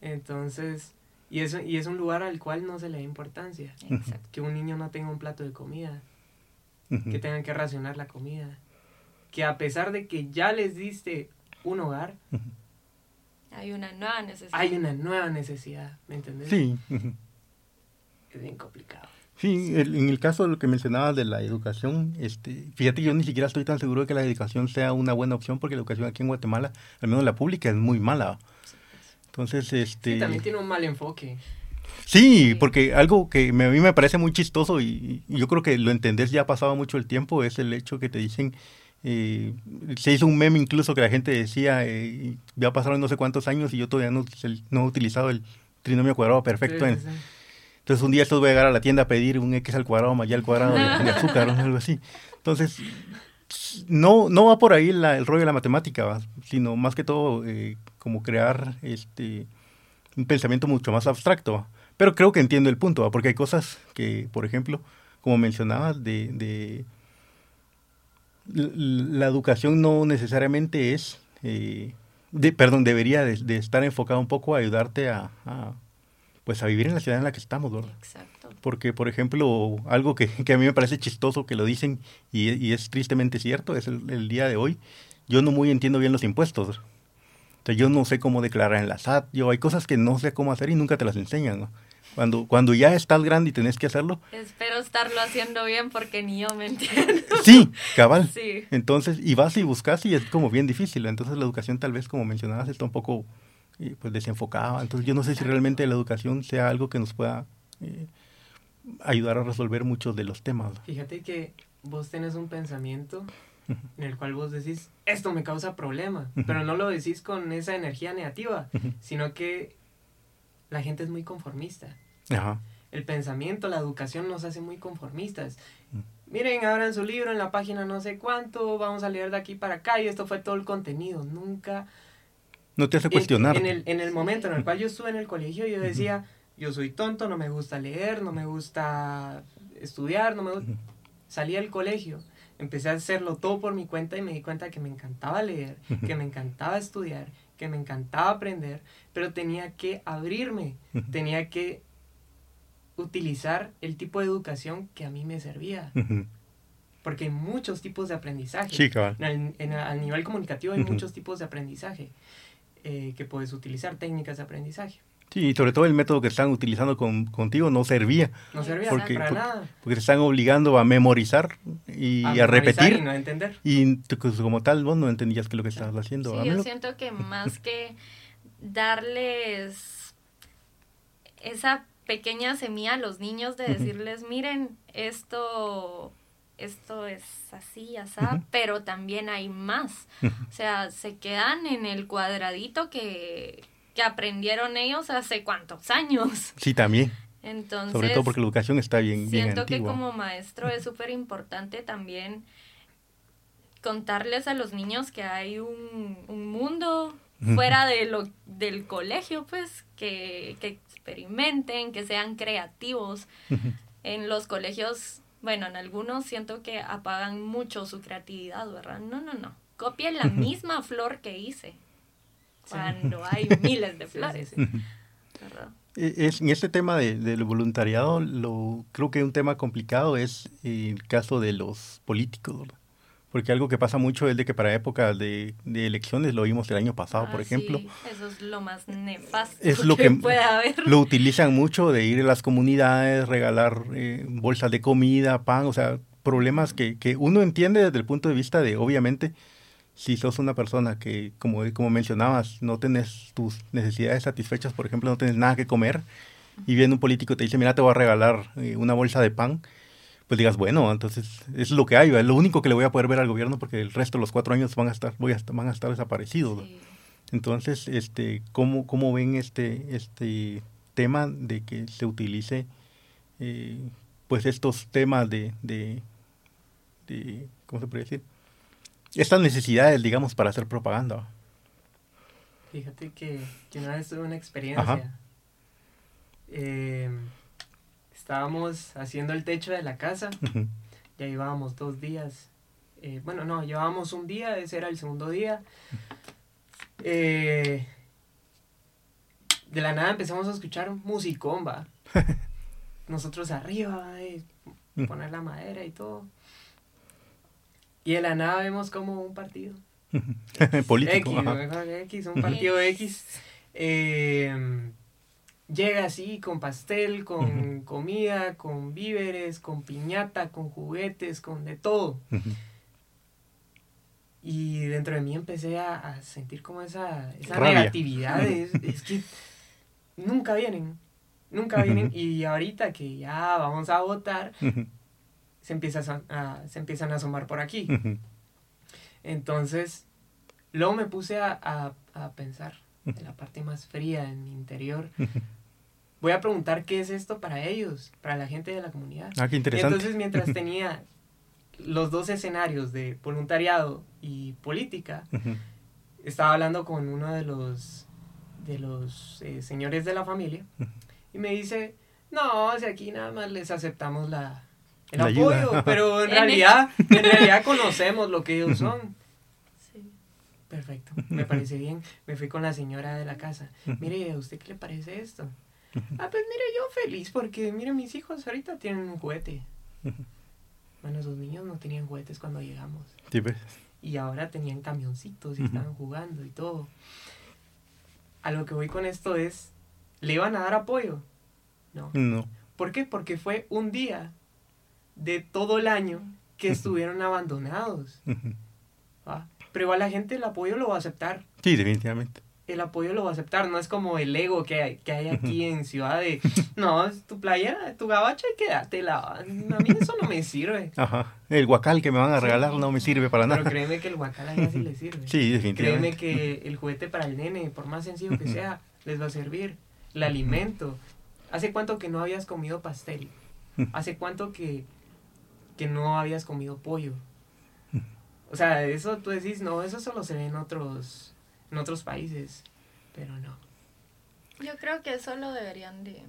Entonces, y, eso, y es un lugar al cual no se le da importancia. Que un niño no tenga un plato de comida, que tengan que racionar la comida, que a pesar de que ya les diste un hogar, hay una nueva necesidad. Hay una nueva necesidad, ¿me entendés? Sí. Es bien complicado. Sí, en el caso de lo que mencionabas de la educación, este, fíjate, yo ni siquiera estoy tan seguro de que la educación sea una buena opción porque la educación aquí en Guatemala, al menos la pública, es muy mala. Entonces, este... Sí, también tiene un mal enfoque. Sí, porque algo que a mí me parece muy chistoso y, yo creo que lo entendés ya ha pasado mucho el tiempo es el hecho que te dicen Eh, se hizo un meme incluso que la gente decía, eh, ya pasaron no sé cuántos años y yo todavía no, no he utilizado el trinomio cuadrado perfecto. Entonces un día estos voy a llegar a la tienda a pedir un X al cuadrado más y al cuadrado de, azúcar o algo así. Entonces, no, no va por ahí el rollo de la matemática, sino más que todo eh, como crear este un pensamiento mucho más abstracto. Pero creo que entiendo el punto, porque hay cosas que, por ejemplo, como mencionabas, de, de la educación no necesariamente es, eh, de, perdón, debería de, estar enfocada un poco a ayudarte a, pues a vivir en la ciudad en la que estamos, ¿verdad? Exacto. Porque, por ejemplo, algo que, a mí me parece chistoso que lo dicen y, es tristemente cierto, es el, día de hoy, yo no muy entiendo bien los impuestos. Entonces, yo no sé cómo declarar en la SAT, yo hay cosas que no sé cómo hacer y nunca te las enseñan, ¿no? Cuando, cuando ya estás grande y tenés que hacerlo. Espero estarlo haciendo bien porque ni yo me entiendo. Sí, cabal. Sí. Entonces, y vas y buscas y es como bien difícil. Entonces la educación tal vez, como mencionabas, está un poco eh, pues desenfocada. Entonces yo no sé si realmente la educación sea algo que nos pueda eh, ayudar a resolver muchos de los temas. Fíjate que vos tenés un pensamiento en el cual vos decís, esto me causa problema, pero no lo decís con esa energía negativa, sino que la gente es muy conformista. El pensamiento, la educación nos hace muy conformistas. Miren, abran su libro en la página no sé cuánto, vamos a leer de aquí para acá y esto fue todo el contenido. Nunca... No te hace cuestionar. En, el, en el momento en el cual yo estuve en el colegio, yo decía, yo soy tonto, no me gusta leer, no me gusta estudiar, no me Salí del colegio, empecé a hacerlo todo por mi cuenta y me di cuenta que me encantaba leer, que me encantaba estudiar, que me encantaba aprender, pero tenía que abrirme, tenía que utilizar el tipo de educación que a mí me servía. Porque hay muchos tipos de aprendizaje. Sí, en, a nivel comunicativo hay muchos tipos de aprendizaje eh, que puedes utilizar, técnicas de aprendizaje. Sí, y sobre todo el método que están utilizando con, contigo no servía. No servía porque, para nada. Porque te están obligando a memorizar y a, repetir. Y no entender. Y pues, como tal, vos no entendías qué es lo que estabas haciendo. Sí, yo siento que [laughs] más que darles esa pequeña semilla a los niños de decirles, miren, esto, esto es así, así, pero también hay más. O sea, se quedan en el cuadradito que, que aprendieron ellos hace cuántos años. Sí, también. Entonces, Sobre todo porque la educación está bien, bien Siento que como maestro es súper importante también contarles a los niños que hay un, un mundo fuera de lo, del colegio, pues, que, que experimenten, que sean creativos. En los colegios, bueno, en algunos siento que apagan mucho su creatividad, ¿verdad? No, no, no. Copien la [laughs] misma flor que hice cuando hay miles de flores. ¿verdad? E, es, en este tema de, del voluntariado, lo, creo que un tema complicado es el caso de los políticos. ¿verdad? Porque algo que pasa mucho es de que para épocas de, elecciones, lo vimos el año pasado, por ah, ejemplo. eso es lo más nefasto es [laughs] lo que, puede haber. Lo utilizan mucho de ir a las comunidades, regalar eh, bolsas de comida, pan, o sea, problemas que, que uno entiende desde el punto de vista de, obviamente, si sos una persona que, como, como mencionabas, no tenés tus necesidades satisfechas, por ejemplo, no tienes nada que comer, y viene un político y te dice, mira, te voy a regalar eh, una bolsa de pan, pues digas, bueno, entonces es lo que hay, es lo único que le voy a poder ver al gobierno porque el resto de los cuatro años van a estar, voy a, van a estar desaparecidos. Entonces, este, ¿cómo, ¿cómo ven este, este tema de que se utilice eh, pues estos temas de, de, ¿cómo se puede decir? Estas necesidades, digamos, para hacer propaganda. Fíjate que, que una vez tuve una experiencia. Eh, estábamos haciendo el techo de la casa, ya llevábamos dos días, eh, bueno, no, llevábamos un día, ese era el segundo día. Eh, de la nada empezamos a escuchar musicomba. [laughs] Nosotros arriba, eh, poner la madera y todo. Y de la nada vemos como un partido. [laughs] Político. X, un partido X. Eh, llega así con pastel, con comida, con víveres, con piñata, con juguetes, con de todo. Y dentro de mí empecé a, sentir como esa, esa negatividad. [laughs] es, que nunca vienen, nunca vienen. Y ahorita que ya vamos a votar, se, empieza a, se empiezan a asomar por aquí. Entonces, luego me puse a, a, a pensar en la parte más fría, en mi interior. Voy a preguntar qué es esto para ellos, para la gente de la comunidad. Ah, qué interesante. entonces, mientras [laughs] tenía los dos escenarios de voluntariado y política, estaba hablando con uno de los, de los eh, señores de la familia y me dice, no, si aquí nada más les aceptamos la, el apoyo, [laughs] pero en realidad, [laughs] en realidad conocemos lo que ellos son. Perfecto, me parece bien. Me fui con la señora de la casa. Mire, ¿a usted qué le parece esto? [laughs] Ah, pues mire, yo feliz porque, mire, mis hijos ahorita tienen un juguete. [laughs] Bueno, esos niños no tenían juguetes cuando llegamos. Sí, pues. Y ahora tenían camioncitos y estaban jugando y todo. A lo que voy con esto es, ¿le iban a dar apoyo? No. No. ¿Por qué? Porque fue un día de todo el año que estuvieron abandonados. ¿va? Pero igual la gente el apoyo lo va a aceptar. Sí, definitivamente. El apoyo lo va a aceptar, no es como el ego que hay, que hay aquí en Ciudad de, no, es tu playa, tu gabacha y quédatela. A mí eso no me sirve. Ajá. El guacal que me van a regalar no me sirve para nada. Pero créeme que el guacal allá sí le sirve. Sí, definitivamente. Créeme que el juguete para el nene, por más sencillo que sea, les va a servir. El alimento. ¿Hace cuánto que no habías comido pastel? ¿Hace cuánto que, que no habías comido pollo? O sea, eso tú decís, no, eso solo se ve en otros, en otros países, pero no. Yo creo que eso lo deberían de...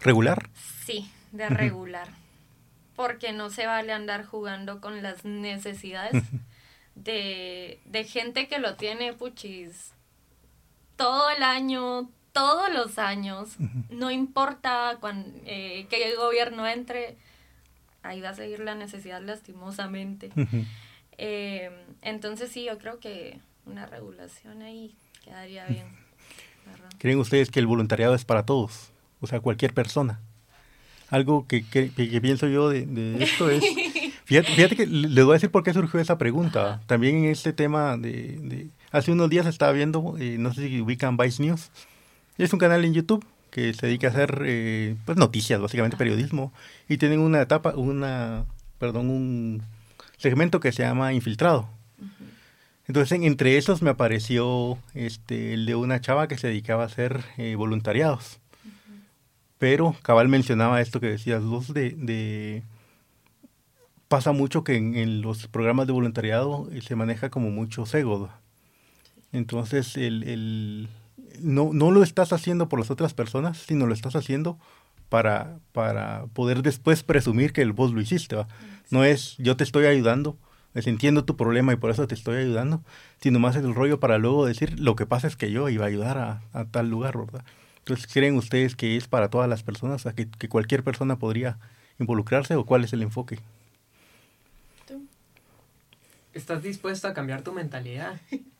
¿Regular? Sí, de regular. Porque no se vale andar jugando con las necesidades [laughs] de, de gente que lo tiene, puchis, todo el año, todos los años, no importa cuando, eh, que el gobierno entre, ahí va a seguir la necesidad lastimosamente. Eh, entonces sí, yo creo que una regulación ahí quedaría bien. ¿Creen ustedes que el voluntariado es para todos? O sea, cualquier persona. Algo que, que, pienso yo de, esto es... [laughs] Fíjate, que les voy a decir por qué surgió esa pregunta. También en este tema de... hace unos días estaba viendo, eh, no sé si ubican Vice News. Es un canal en YouTube que se dedica a hacer eh, pues noticias, básicamente periodismo. Y tienen una etapa, una, perdón, un segmento que se llama Infiltrado. Entonces, entre esos me apareció este, el de una chava que se dedicaba a hacer eh, voluntariados. Pero Cabal mencionaba esto que decías vos de, pasa mucho que en, los programas de voluntariado eh, se maneja como mucho ego. Entonces, el, el, no, no lo estás haciendo por las otras personas, sino lo estás haciendo para, para poder después presumir que el vos lo hiciste. No es yo te estoy ayudando, entiendo tu problema y por eso te estoy ayudando, sino más es el rollo para luego decir lo que pasa es que yo iba a ayudar a, tal lugar, ¿verdad? Entonces, ¿creen ustedes que es para todas las personas, o que, que cualquier persona podría involucrarse o cuál es el enfoque? ¿Estás dispuesto a cambiar tu mentalidad? [laughs]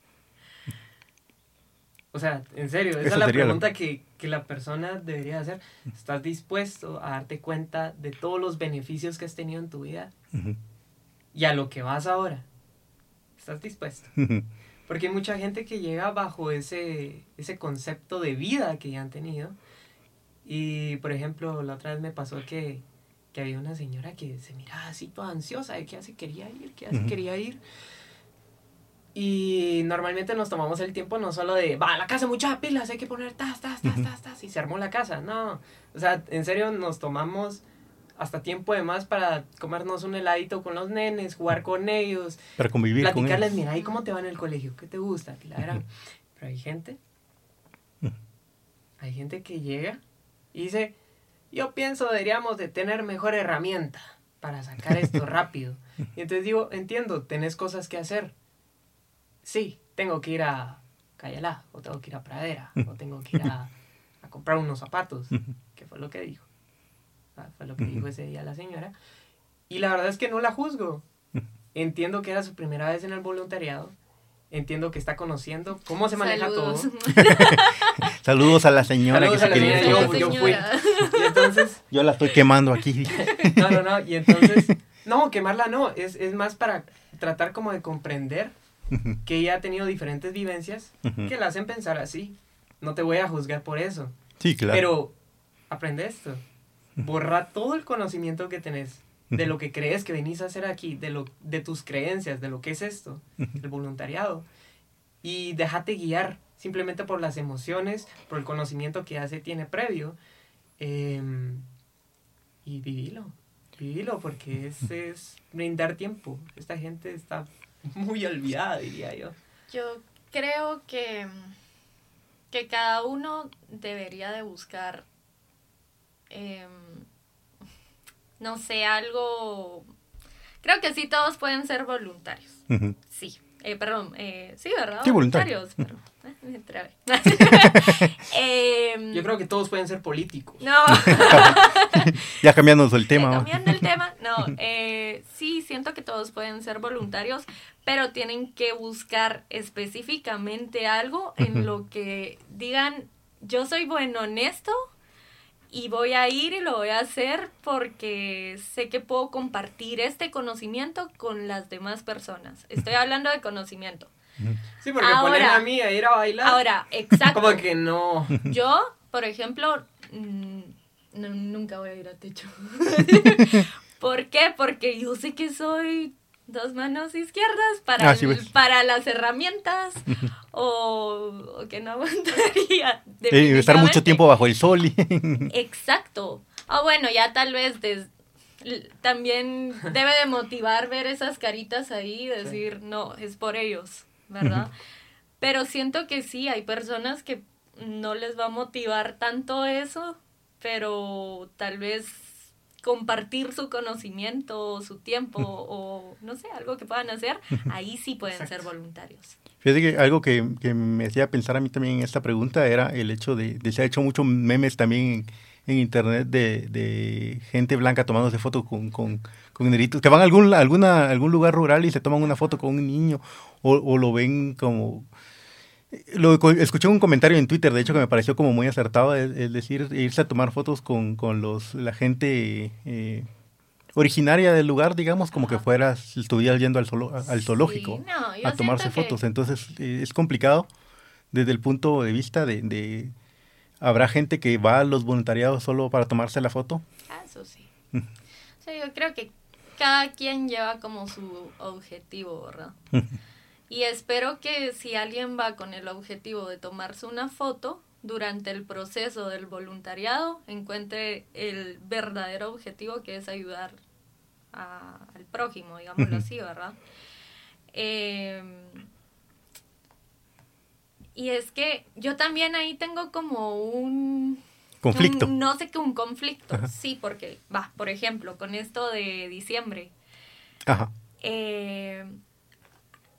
O sea, en serio, esa es la pregunta que, la persona debería hacer. ¿Estás dispuesto a darte cuenta de todos los beneficios que has tenido en tu vida? Y a lo que vas ahora. ¿Estás dispuesto? [laughs] Porque hay mucha gente que llega bajo ese, ese concepto de vida que ya han tenido. Y, por ejemplo, la otra vez me pasó que, había una señora que se miraba así toda ansiosa de que ya se quería ir, que ya se quería ir. Y normalmente nos tomamos el tiempo no solo de, va, la casa muchas pilas, hay que poner tas, tas, tas, tas, tas, y se armó la casa. No, o sea, en serio nos tomamos hasta tiempo de más para comernos un heladito con los nenes, jugar con ellos. Para convivir platicarles, con ellos. mira, ¿y cómo te va en el colegio? ¿Qué te gusta? Pero hay gente, hay gente que llega y dice, yo pienso deberíamos de tener mejor herramienta para sacar esto [laughs] rápido. Y entonces digo, entiendo, tenés cosas que hacer sí, tengo que ir a Cayalá, o tengo que ir a Pradera, o tengo que ir a, comprar unos zapatos, que fue lo que dijo. Ah, fue lo que dijo ese día la señora. Y la verdad es que no la juzgo. [laughs] Entiendo que era su primera vez en el voluntariado. Entiendo que está conociendo cómo se maneja todo. Saludos [laughs] a la señora que se quería yo, yo, fui. Y entonces, [laughs] yo la estoy quemando aquí. no, no, no. Y entonces, no, quemarla no. Es, es más para tratar como de comprender que ella ha tenido diferentes vivencias que la hacen pensar así. No te voy a juzgar por eso. Sí, claro. Pero aprende esto. Borra todo el conocimiento que tenés de lo que crees que venís a hacer aquí, de, lo, de tus creencias, de lo que es esto, el voluntariado. Y déjate guiar simplemente por las emociones, por el conocimiento que ya se tiene previo. Em, y vivilo, vivilo, porque es, es brindar tiempo. Esta gente está muy olvidada, diría yo. Yo creo que, que cada uno debería de buscar, em, [laughs] no sé, algo... Creo que sí, todos pueden ser voluntarios. Sí, eh, perdón, eh, sí, ¿verdad? Sí, voluntarios. eh, [laughs] Yo creo que todos pueden ser políticos. No. [laughs] ya cambiando el tema. cambiando el tema, no. Eh, sí, siento que todos pueden ser voluntarios, pero tienen que buscar específicamente algo en lo que digan, yo soy bueno en esto y voy a ir y lo voy a hacer porque sé que puedo compartir este conocimiento con las demás personas. Estoy [laughs] hablando de conocimiento. Sí, porque ahora, a mí a ir a bailar. Ahora, [laughs] exacto. Como que no. [laughs] Yo, por ejemplo, nunca voy a ir a techo. ¿Por qué? Porque yo sé que soy dos manos izquierdas para, ah, para las herramientas [laughs] o, que no [laughs] aguantaría. estar mucho tiempo bajo el sol. [laughs] Exacto. O bueno, ya tal vez también debe de motivar ver esas caritas ahí y decir, no, es por ellos, ¿verdad? Pero siento que sí, hay personas que no les va a motivar tanto eso, pero tal vez compartir su conocimiento, su tiempo [laughs] o no sé, algo que puedan hacer, ahí sí pueden ser voluntarios. Fíjate que algo que, me hacía pensar a mí también en esta pregunta era el hecho de, se ha hecho muchos memes también en, internet de, gente blanca tomándose fotos con, con, con negritos, que van a algún, alguna, algún lugar rural y se toman una foto con un niño o, o lo ven como lo, escuché un comentario en Twitter, de hecho, que me pareció como muy acertado, es, decir, irse a tomar fotos con, con los, la gente eh, originaria del lugar, digamos, como que fueras, estuvieras yendo al, al zoológico a tomarse fotos. Entonces, eh, es complicado desde el punto de vista de, de, ¿Habrá gente que va a los voluntariados solo para tomarse la foto? Ah, eso sí. sí, yo creo que cada quien lleva como su objetivo, ¿verdad? [laughs] Y espero que si alguien va con el objetivo de tomarse una foto durante el proceso del voluntariado, encuentre el verdadero objetivo que es ayudar al prójimo, digámoslo así, ¿verdad? Em, y es que yo también ahí tengo como un... Conflicto. no sé qué, un conflicto, sí, porque, va, por ejemplo, con esto de diciembre. Ajá. Eh,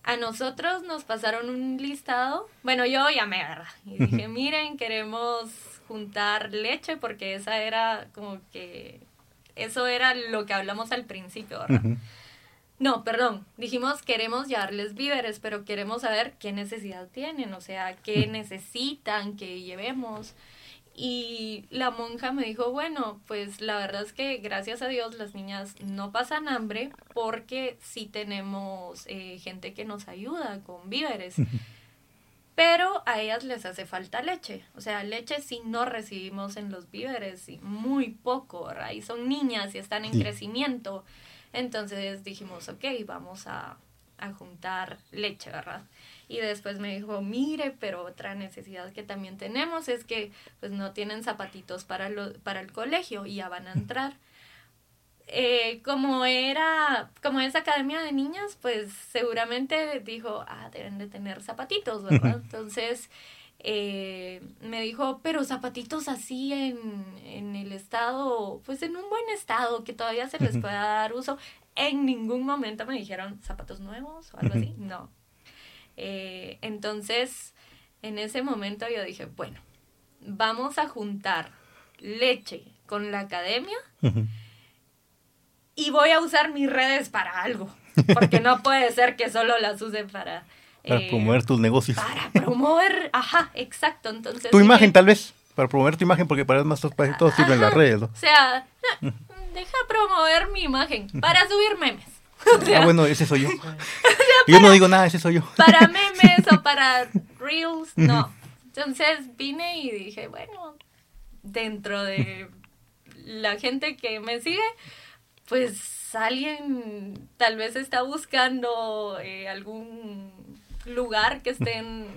a nosotros nos pasaron un listado. Bueno, yo llamé, ¿verdad? Y dije, miren, queremos juntar leche porque esa era como que... Eso era lo que hablamos al principio, ¿verdad? No, perdón. Dijimos queremos llevarles víveres, pero queremos saber qué necesidad tienen, o sea, qué necesitan que llevemos. Y la monja me dijo, bueno, pues la verdad es que gracias a Dios las niñas no pasan hambre porque sí tenemos eh, gente que nos ayuda con víveres. [laughs] Pero a ellas les hace falta leche. O sea, leche sí no recibimos en los víveres, y muy poco, ¿verdad? Y son niñas y están en crecimiento. Entonces dijimos, ok, vamos a, a juntar leche, ¿verdad? Y después me dijo, mire, pero otra necesidad que también tenemos es que pues no tienen zapatitos para, lo, para el colegio y ya van a entrar. Eh, como era, como es academia de niñas, pues seguramente dijo, ah, deben de tener zapatitos, ¿verdad? Entonces eh, me dijo, pero zapatitos así en, en el estado, pues en un buen estado, que todavía se les pueda dar uso. En ningún momento me dijeron zapatos nuevos o algo así, no. Eh, entonces, en ese momento yo dije, bueno, vamos a juntar leche con la academia y voy a usar mis redes para algo, porque no puede ser que solo las use para... Para eh, promover tus negocios. Para promover, ajá, exacto. Entonces, tu imagen tal vez, para promover tu imagen, porque para más todos sirven las redes, ¿no? O sea, deja promover mi imagen para subir memes. [laughs] ah, bueno, ese soy yo. [laughs] yo no digo nada, ese soy yo. Para [laughs] memes o para reels, no. Entonces vine y dije, bueno, dentro de la gente que me sigue, pues alguien tal vez está buscando eh, algún lugar que estén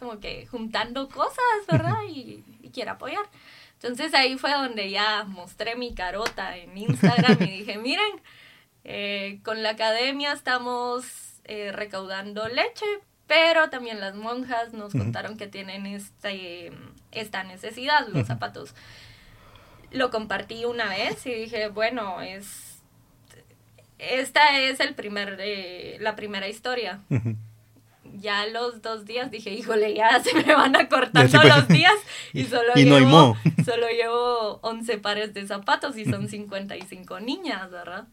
como que juntando cosas, ¿verdad? Y, y quiera apoyar. Entonces ahí fue donde ya mostré mi carota en Instagram y dije, miren, eh, con la academia estamos eh, recaudando leche, pero también las monjas nos contaron que tienen este, esta necesidad, los zapatos. Lo compartí una vez y dije, bueno, es esta es el primer, eh, la primera historia ya los dos días dije, híjole, ya se me van a cortar todos los días y [laughs] [laughs] solo, llevo, solo llevo 11 pares de zapatos y son 55 niñas, ¿verdad?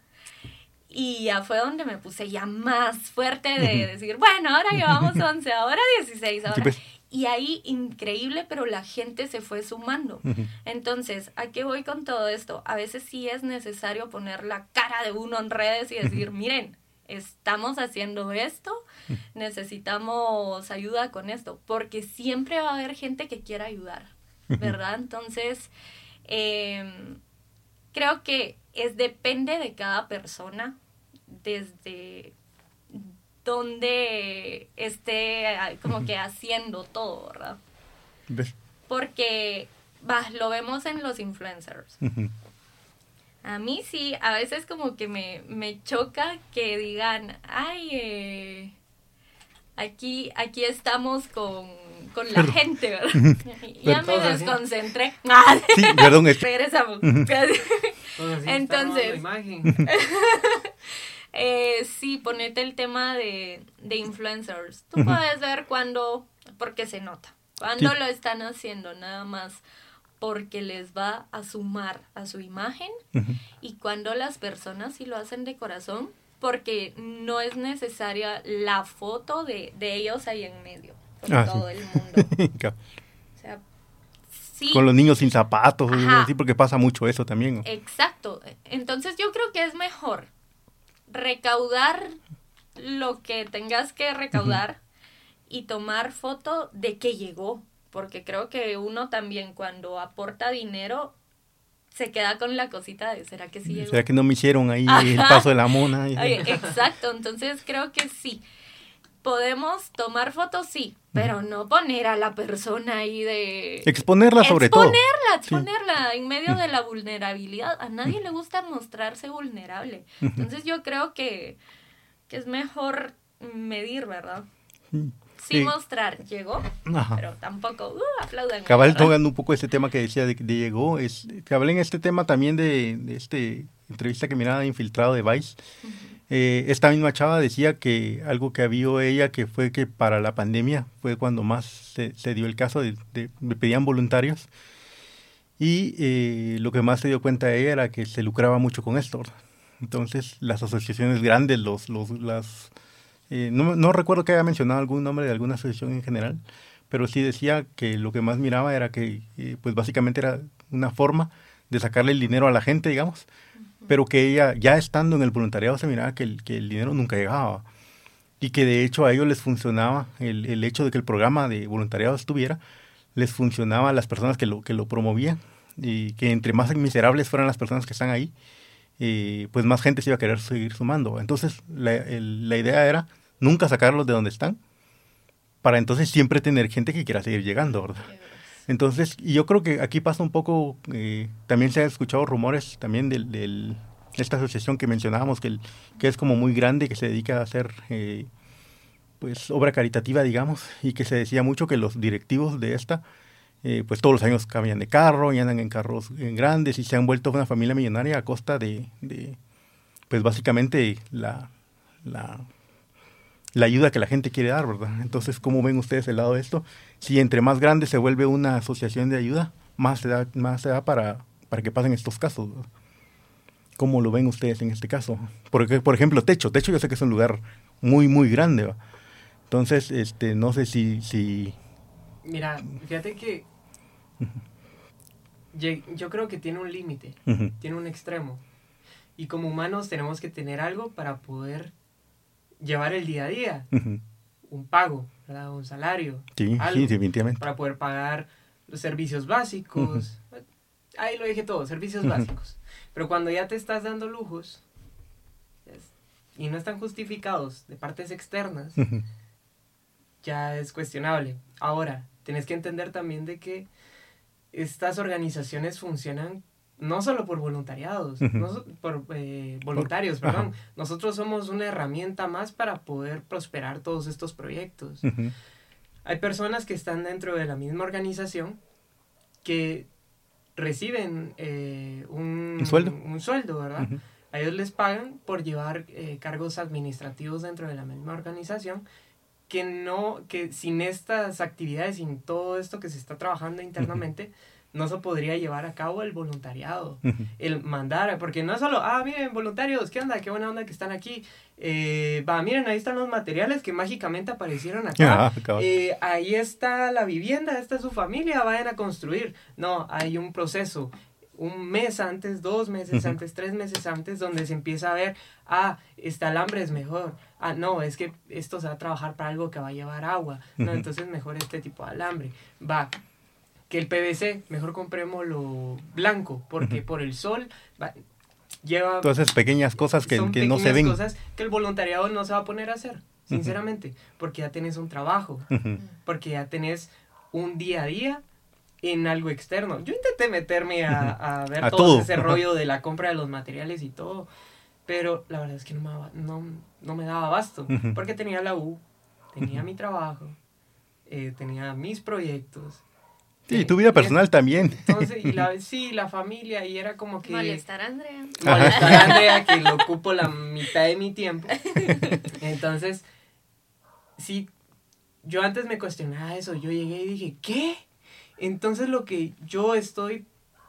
Y ya fue donde me puse ya más fuerte de decir, bueno, ahora llevamos 11, ahora 16, ahora... Y ahí increíble, pero la gente se fue sumando. Entonces, ¿a qué voy con todo esto? A veces sí es necesario poner la cara de uno en redes y decir, miren, estamos haciendo esto, necesitamos ayuda con esto, porque siempre va a haber gente que quiera ayudar, ¿verdad? Entonces, em, creo que es depende de cada persona, desde donde esté como que haciendo todo, ¿verdad? Porque va, lo vemos en los influencers. A mí sí, a veces como que me, me choca que digan, ay, eh, aquí, aquí estamos con, la gente, ¿verdad? ya me desconcentré. sí, perdón. [laughs] Regresamos. [laughs] Entonces, [laughs] eh, sí, ponete el tema de, de influencers. Tú puedes ver cuando, porque se nota, cuando lo están haciendo, nada más porque les va a sumar a su imagen y cuando las personas sí lo hacen de corazón, porque no es necesaria la foto de, ellos ahí en medio, con ah, todo el mundo. [laughs] o sea, sí. Con los niños sin zapatos, sí, porque pasa mucho eso también. Exacto. Entonces yo creo que es mejor recaudar lo que tengas que recaudar y tomar foto de que llegó porque creo que uno también cuando aporta dinero se queda con la cosita de ¿será que sí llegó? ¿Será que no me hicieron ahí el paso de la mona? [laughs] exacto, entonces creo que sí. Podemos tomar fotos, sí, pero no poner a la persona ahí de... Exponerla sobre todo. Exponerla, exponerla en medio de la vulnerabilidad. A nadie le gusta mostrarse vulnerable. Entonces yo creo que, que es mejor medir, ¿verdad? sin mostrar, llegó, pero tampoco uh, aplaudan. Cabal tocando un poco este tema que decía de, de llegó, es, cabal en este tema también de, de este entrevista que miraba infiltrado de Vice, eh, esta misma chava decía que algo que había ella que fue que para la pandemia fue cuando más se, dio el caso de, de, pedían voluntarios y eh, lo que más se dio cuenta de ella era que se lucraba mucho con esto. Entonces las asociaciones grandes, los, los, las eh, no, no, recuerdo que haya mencionado algún nombre de alguna asociación en general, pero sí decía que lo que más miraba era que, pues básicamente era una forma de sacarle el dinero a la gente, digamos, pero que ella, ya estando en el voluntariado, se miraba que el, que el dinero nunca llegaba. Y que de hecho a ellos les funcionaba el, el hecho de que el programa de voluntariado estuviera, les funcionaba a las personas que lo, que lo promovían, y que entre más miserables fueran las personas que están ahí, eh, pues más gente se iba a querer seguir sumando. Entonces la, la idea era nunca sacarlos de donde están, para entonces siempre tener gente que quiera seguir llegando, ¿verdad? Entonces, yo creo que aquí pasa un poco, eh, también se han escuchado rumores también de del, esta asociación que mencionábamos, que, que es como muy grande, que se dedica a hacer eh, pues obra caritativa, digamos, y que se decía mucho que los directivos de esta, eh, pues todos los años cambian de carro y andan en carros grandes y se han vuelto una familia millonaria a costa de, de pues básicamente la, la la ayuda que la gente quiere dar, ¿verdad? Entonces, ¿cómo ven ustedes el lado de esto? Si entre más grande se vuelve una asociación de ayuda, más se da, más se da para, para que pasen estos casos. ¿Cómo lo ven ustedes en este caso? Porque, por ejemplo, Techo. Techo yo sé que es un lugar muy, muy grande. ¿va? Entonces, este, no sé si, si... Mira, fíjate que yo creo que tiene un límite, tiene un extremo. Y como humanos tenemos que tener algo para poder llevar el día a día. Un pago, ¿verdad? un salario. Sí, sí, definitivamente. Para poder pagar los servicios básicos. Ahí lo dije todo, servicios básicos. Pero cuando ya te estás dando lujos, y no están justificados de partes externas, ya es cuestionable. Ahora, tienes que entender también de que estas organizaciones funcionan no solo por voluntariados, por eh, voluntarios, perdón. Nosotros somos una herramienta más para poder prosperar todos estos proyectos. Hay personas que están dentro de la misma organización que reciben eh, un, sueldo, un sueldo ¿verdad? A ellos les pagan por llevar eh, cargos administrativos dentro de la misma organización que no, que sin estas actividades, sin todo esto que se está trabajando internamente, no se podría llevar a cabo el voluntariado, el mandar, porque no es solo, ah, miren, voluntarios, ¿qué onda? Qué buena onda que están aquí. Eh, va, miren, ahí están los materiales que mágicamente aparecieron acá. Ah, eh, ahí está la vivienda, esta es su familia, vayan a construir. No, hay un proceso un mes antes, dos meses antes, tres meses antes, donde se empieza a ver, ah, este alambre es mejor, ah, no, es que esto se va a trabajar para algo que va a llevar agua, no, entonces mejor este tipo de alambre, va, que el PVC, mejor compremos lo blanco, porque por el sol va, lleva... Todas esas pequeñas cosas que, que no se ven. cosas que el voluntariado no se va a poner a hacer, sinceramente, porque ya tenés un trabajo, porque ya tenés un día a día en algo externo. Yo intenté meterme a, ver todo, ese rollo de la compra de los materiales y todo, pero la verdad es que no me, no, no me daba abasto, porque tenía la U, tenía mi trabajo, eh, tenía mis proyectos. Sí, y tu vida personal también. Entonces, y la, [laughs] sí, la familia, y era como que... Molestar a Andrea. Molestar a Andrea, que lo ocupo la mitad de mi tiempo. [laughs] Entonces, sí, yo antes me cuestionaba eso, yo llegué y dije, ¿qué? Entonces lo que yo estoy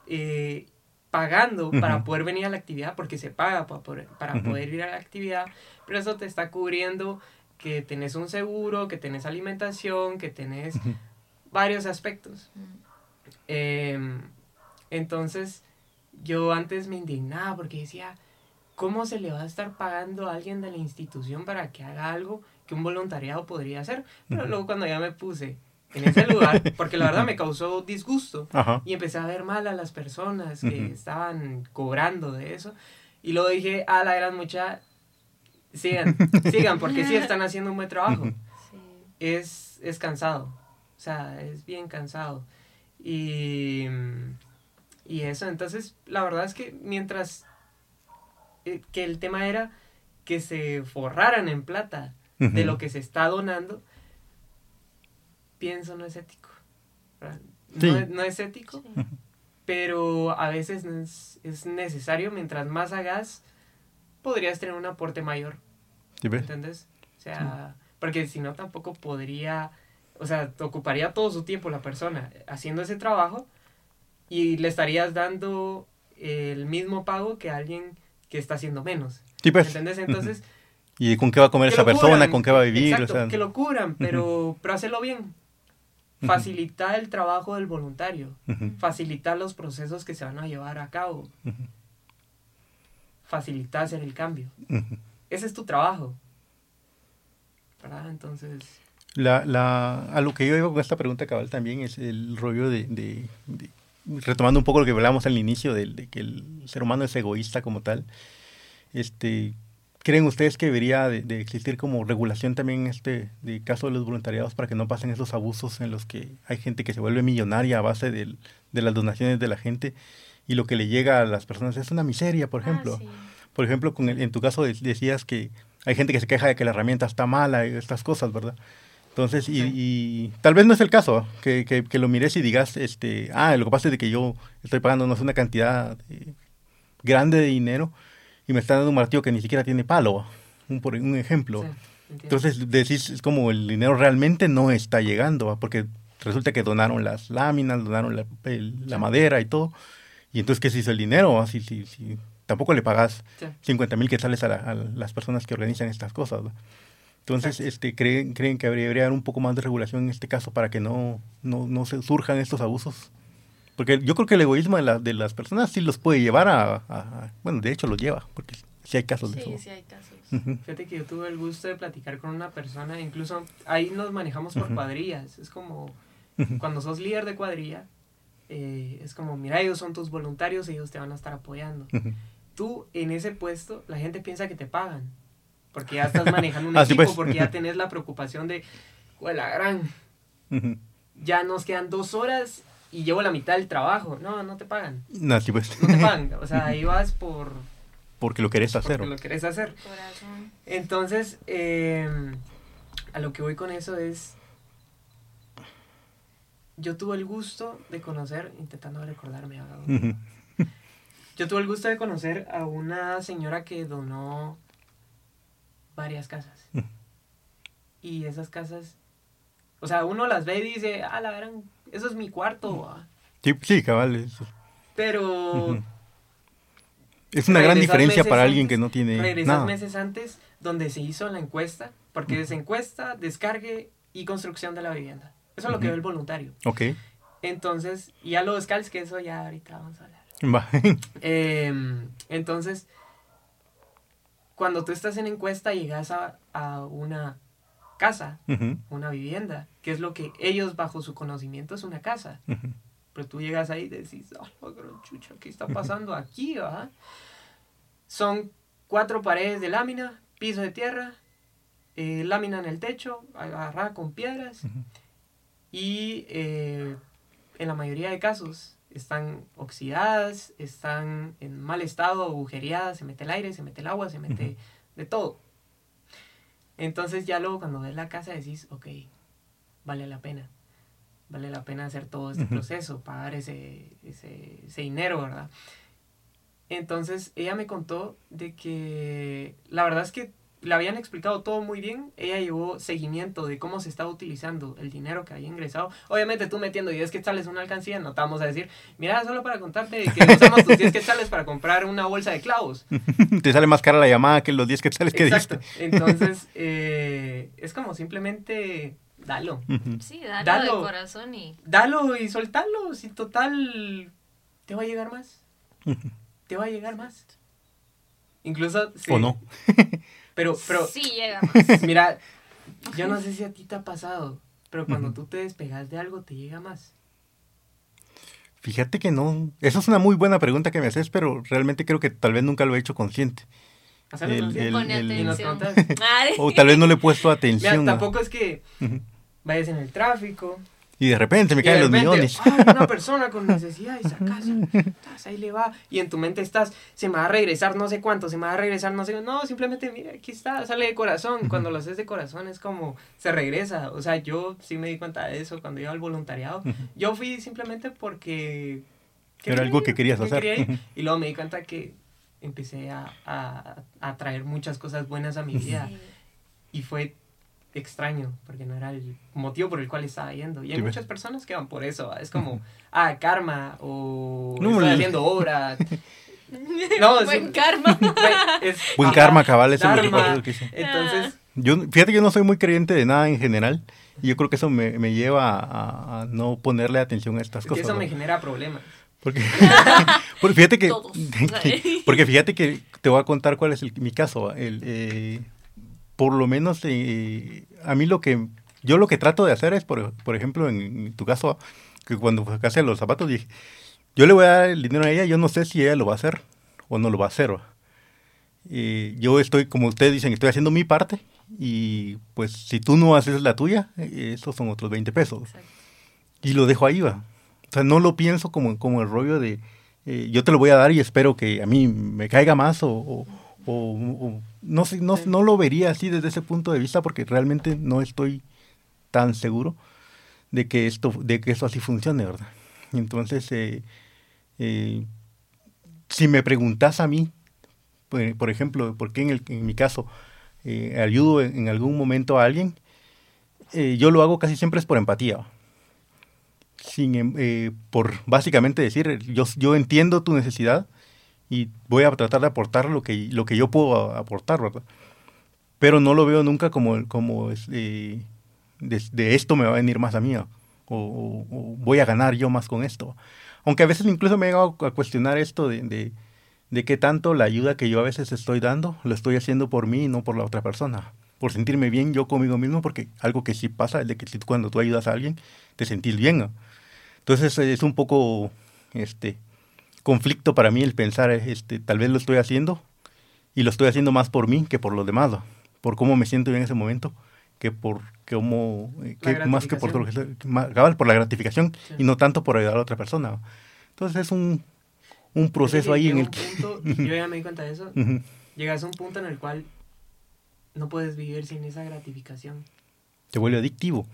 eh, pagando para poder venir a la actividad, porque se paga para poder, para poder ir a la actividad, pero eso te está cubriendo que tenés un seguro, que tenés alimentación, que tenés varios aspectos. Em, entonces yo antes me indignaba porque decía, ¿cómo se le va a estar pagando a alguien de la institución para que haga algo que un voluntariado podría hacer? Pero luego cuando ya me puse en ese lugar, porque la verdad me causó disgusto [laughs] y empecé a ver mal a las personas que estaban cobrando de eso. Y luego dije, a la gran mucha, sigan, [laughs] sigan, porque sí están haciendo un buen trabajo. Es, es cansado, sea, es bien cansado. Y, y eso, entonces, la verdad es que mientras eh, que el tema era que se forraran en plata de lo que se está donando, pienso no es ético. No, es, ético, pero a veces es, necesario, mientras más hagas, podrías tener un aporte mayor. ¿Entiendes? O sea, porque si no tampoco podría, o sea, ocuparía todo su tiempo la persona haciendo ese trabajo y le estarías dando el mismo pago que alguien que está haciendo menos. Pues. ¿Entiendes? Entonces... ¿Y con qué va a comer esa persona? ¿Con qué va a vivir? Exacto, que lo curan, pero, pero hacerlo bien facilitar el trabajo del voluntario, facilitar los procesos que se van a llevar a cabo, facilitar hacer el cambio. Ese es tu trabajo. ¿Verdad? Entonces... La, la, a lo que yo digo con esta pregunta cabal también es el rollo de, de, retomando un poco lo que hablábamos al inicio, de, de, que el ser humano es egoísta como tal, este, ¿Creen ustedes que debería de, existir como regulación también en este de caso de los voluntariados para que no pasen esos abusos en los que hay gente que se vuelve millonaria a base de, las donaciones de la gente y lo que le llega a las personas es una miseria, por ah, ejemplo? Por ejemplo, con en tu caso decías que hay gente que se queja de que la herramienta está mala y estas cosas, ¿verdad? Entonces, y, tal vez no es el caso, que, que, lo mires y digas, este, ah, lo que pasa es de que yo estoy pagando no es una cantidad eh, grande de dinero, y me están dando un martillo que ni siquiera tiene palo, un, por un ejemplo. Entonces decís, es como el dinero realmente no está llegando, porque resulta que donaron las láminas, donaron la, la madera y todo. Y entonces, ¿qué se hizo el dinero? Si, si, si tampoco le pagas 50 mil quetzales a, a, las personas que organizan estas cosas. Entonces, este, ¿creen, ¿creen que habría, habría un poco más de regulación en este caso para que no, no, no se surjan estos abusos? Porque yo creo que el egoísmo de, de las personas sí los puede llevar a, Bueno, de hecho lo lleva, porque sí hay casos de eso. Sí, hay casos. Fíjate que yo tuve el gusto de platicar con una persona, incluso ahí nos manejamos por cuadrillas. Es como cuando sos líder de cuadrilla, eh, es como, mira, ellos son tus voluntarios y ellos te van a estar apoyando. Tú en ese puesto, la gente piensa que te pagan, porque ya estás manejando un [laughs] ah, equipo, pues. porque ya [laughs] tenés la preocupación de, la gran, ya nos quedan dos horas y llevo la mitad del trabajo. No, no te pagan. No, sí, pues. No te pagan. [laughs] O sea, ahí vas por... Porque lo querés hacer. Porque lo querés hacer. Entonces, em, a lo que voy con eso es... Yo tuve el gusto de conocer, intentando recordarme, yo tuve el gusto de conocer a una señora que donó varias casas. y esas casas, o sea, uno las ve y dice, ah, la verán, eso es mi cuarto. Sí, sí, cabal. Pero... Es una gran diferencia para alguien que no tiene regresas meses antes donde se hizo la encuesta, porque es encuesta, descargue y construcción de la vivienda. Eso es lo que ve el voluntario. Ok. Entonces, ya lo descalz, que eso ya ahorita vamos a hablar. [laughs] Em, entonces, cuando tú estás en encuesta, llegas a, a una casa, una vivienda, que es lo que ellos bajo su conocimiento es una casa. Pero tú llegas ahí y decís, oh, chucha, ¿qué está pasando aquí? Son cuatro paredes de lámina, piso de tierra, eh, lámina en el techo, agarrada con piedras. Y eh, en la mayoría de casos están oxidadas, están en mal estado, agujereadas, se mete el aire, se mete el agua, se mete de todo. Entonces ya luego cuando ves la casa decís, ok, vale la pena. Vale la pena hacer todo este proceso, pagar ese, ese, ese dinero, ¿verdad? Entonces ella me contó de que la verdad es que le habían explicado todo muy bien. Ella llevó seguimiento de cómo se estaba utilizando el dinero que había ingresado. Obviamente tú metiendo 10 quetzales una alcancía, no te vamos a decir, mira, solo para contarte que usamos tus 10 quetzales para comprar una bolsa de clavos. [laughs] te sale más cara la llamada que los 10 quetzales que Exacto. Entonces, [laughs] eh, es como simplemente dalo. Sí, dalo, de corazón y... Dalo y soltalo, si total te va a llegar más. te va a llegar más. Incluso... O no. [laughs] Pero, pero. Sí, llega más. [laughs] Mira, yo no sé si a ti te ha pasado, pero cuando tú te despegas de algo, te llega más. Fíjate que no. Esa es una muy buena pregunta que me haces, pero realmente creo que tal vez nunca lo he hecho consciente. El, el, [laughs] o tal vez no le he puesto atención. Mira, tampoco es que vayas en el tráfico, y de repente me caen los millones. [laughs] una [laughs] persona con necesidad y sacas, [laughs] ahí le va. Y en tu mente estás, se me va a regresar no sé cuánto, se me va a regresar no sé No, simplemente mira, aquí está, sale de corazón. Cuando lo haces de corazón es como, se regresa. O sea, yo sí me di cuenta de eso cuando iba al voluntariado. Yo fui simplemente porque... Era algo que querías hacer. y luego me di cuenta que empecé a, a, traer muchas cosas buenas a mi vida. Y fue extraño, porque no era el motivo por el cual estaba yendo. Y hay muchas personas que van por eso. Es como, ah, karma, o no, estoy haciendo obra. [laughs] No, Buen karma. [laughs] Buen karma, cabal, eso es lo que Entonces... Yo, fíjate que yo no soy muy creyente de nada en general. Y yo creo que eso me, me lleva a, no ponerle atención a estas cosas. eso me genera problemas. Porque, [laughs] porque fíjate que, porque fíjate que te voy a contar cuál es el, mi caso. El, eh, por lo menos eh, a mí lo que yo lo que trato de hacer es, por, por ejemplo, en, tu caso, que cuando hace los zapatos dije, yo le voy a dar el dinero a ella, yo no sé si ella lo va a hacer o no lo va a hacer. Eh, yo estoy, como ustedes dicen, estoy haciendo mi parte y pues si tú no haces la tuya, eh, esos son otros 20 pesos. Y lo dejo ahí, va. O sea, no lo pienso como, como el rollo de yo te lo voy a dar y espero que a mí me caiga más o o, no, no, no lo vería así desde ese punto de vista porque realmente no estoy tan seguro de que esto de que eso así funcione verdad entonces eh, eh, si me preguntas a mí por, ejemplo por qué en, el, en mi caso eh, ayudo en, algún momento a alguien yo lo hago casi siempre es por empatía. Sin em, por básicamente decir yo yo entiendo tu necesidad y voy a tratar de aportar lo que, lo que yo puedo aportar, ¿verdad? Pero no lo veo nunca como, como eh, de, esto me va a venir más a mí o, voy a ganar yo más con esto. Aunque a veces incluso me he llegado a cuestionar esto de, de, de qué tanto la ayuda que yo a veces estoy dando lo estoy haciendo por mí y no por la otra persona. Por sentirme bien yo conmigo mismo, porque algo que sí pasa es de que cuando tú ayudas a alguien te sentís bien. Entonces es un poco este, conflicto para mí el pensar, este, tal vez lo estoy haciendo y lo estoy haciendo más por mí que por los demás. por cómo me siento yo en ese momento que por cómo, eh, que más que por, por la gratificación y no tanto por ayudar a otra persona. Entonces es un, un proceso ahí en el que... [laughs] yo ya me di cuenta de eso. Llegas a un punto en el cual no puedes vivir sin esa gratificación. Te vuelve adictivo.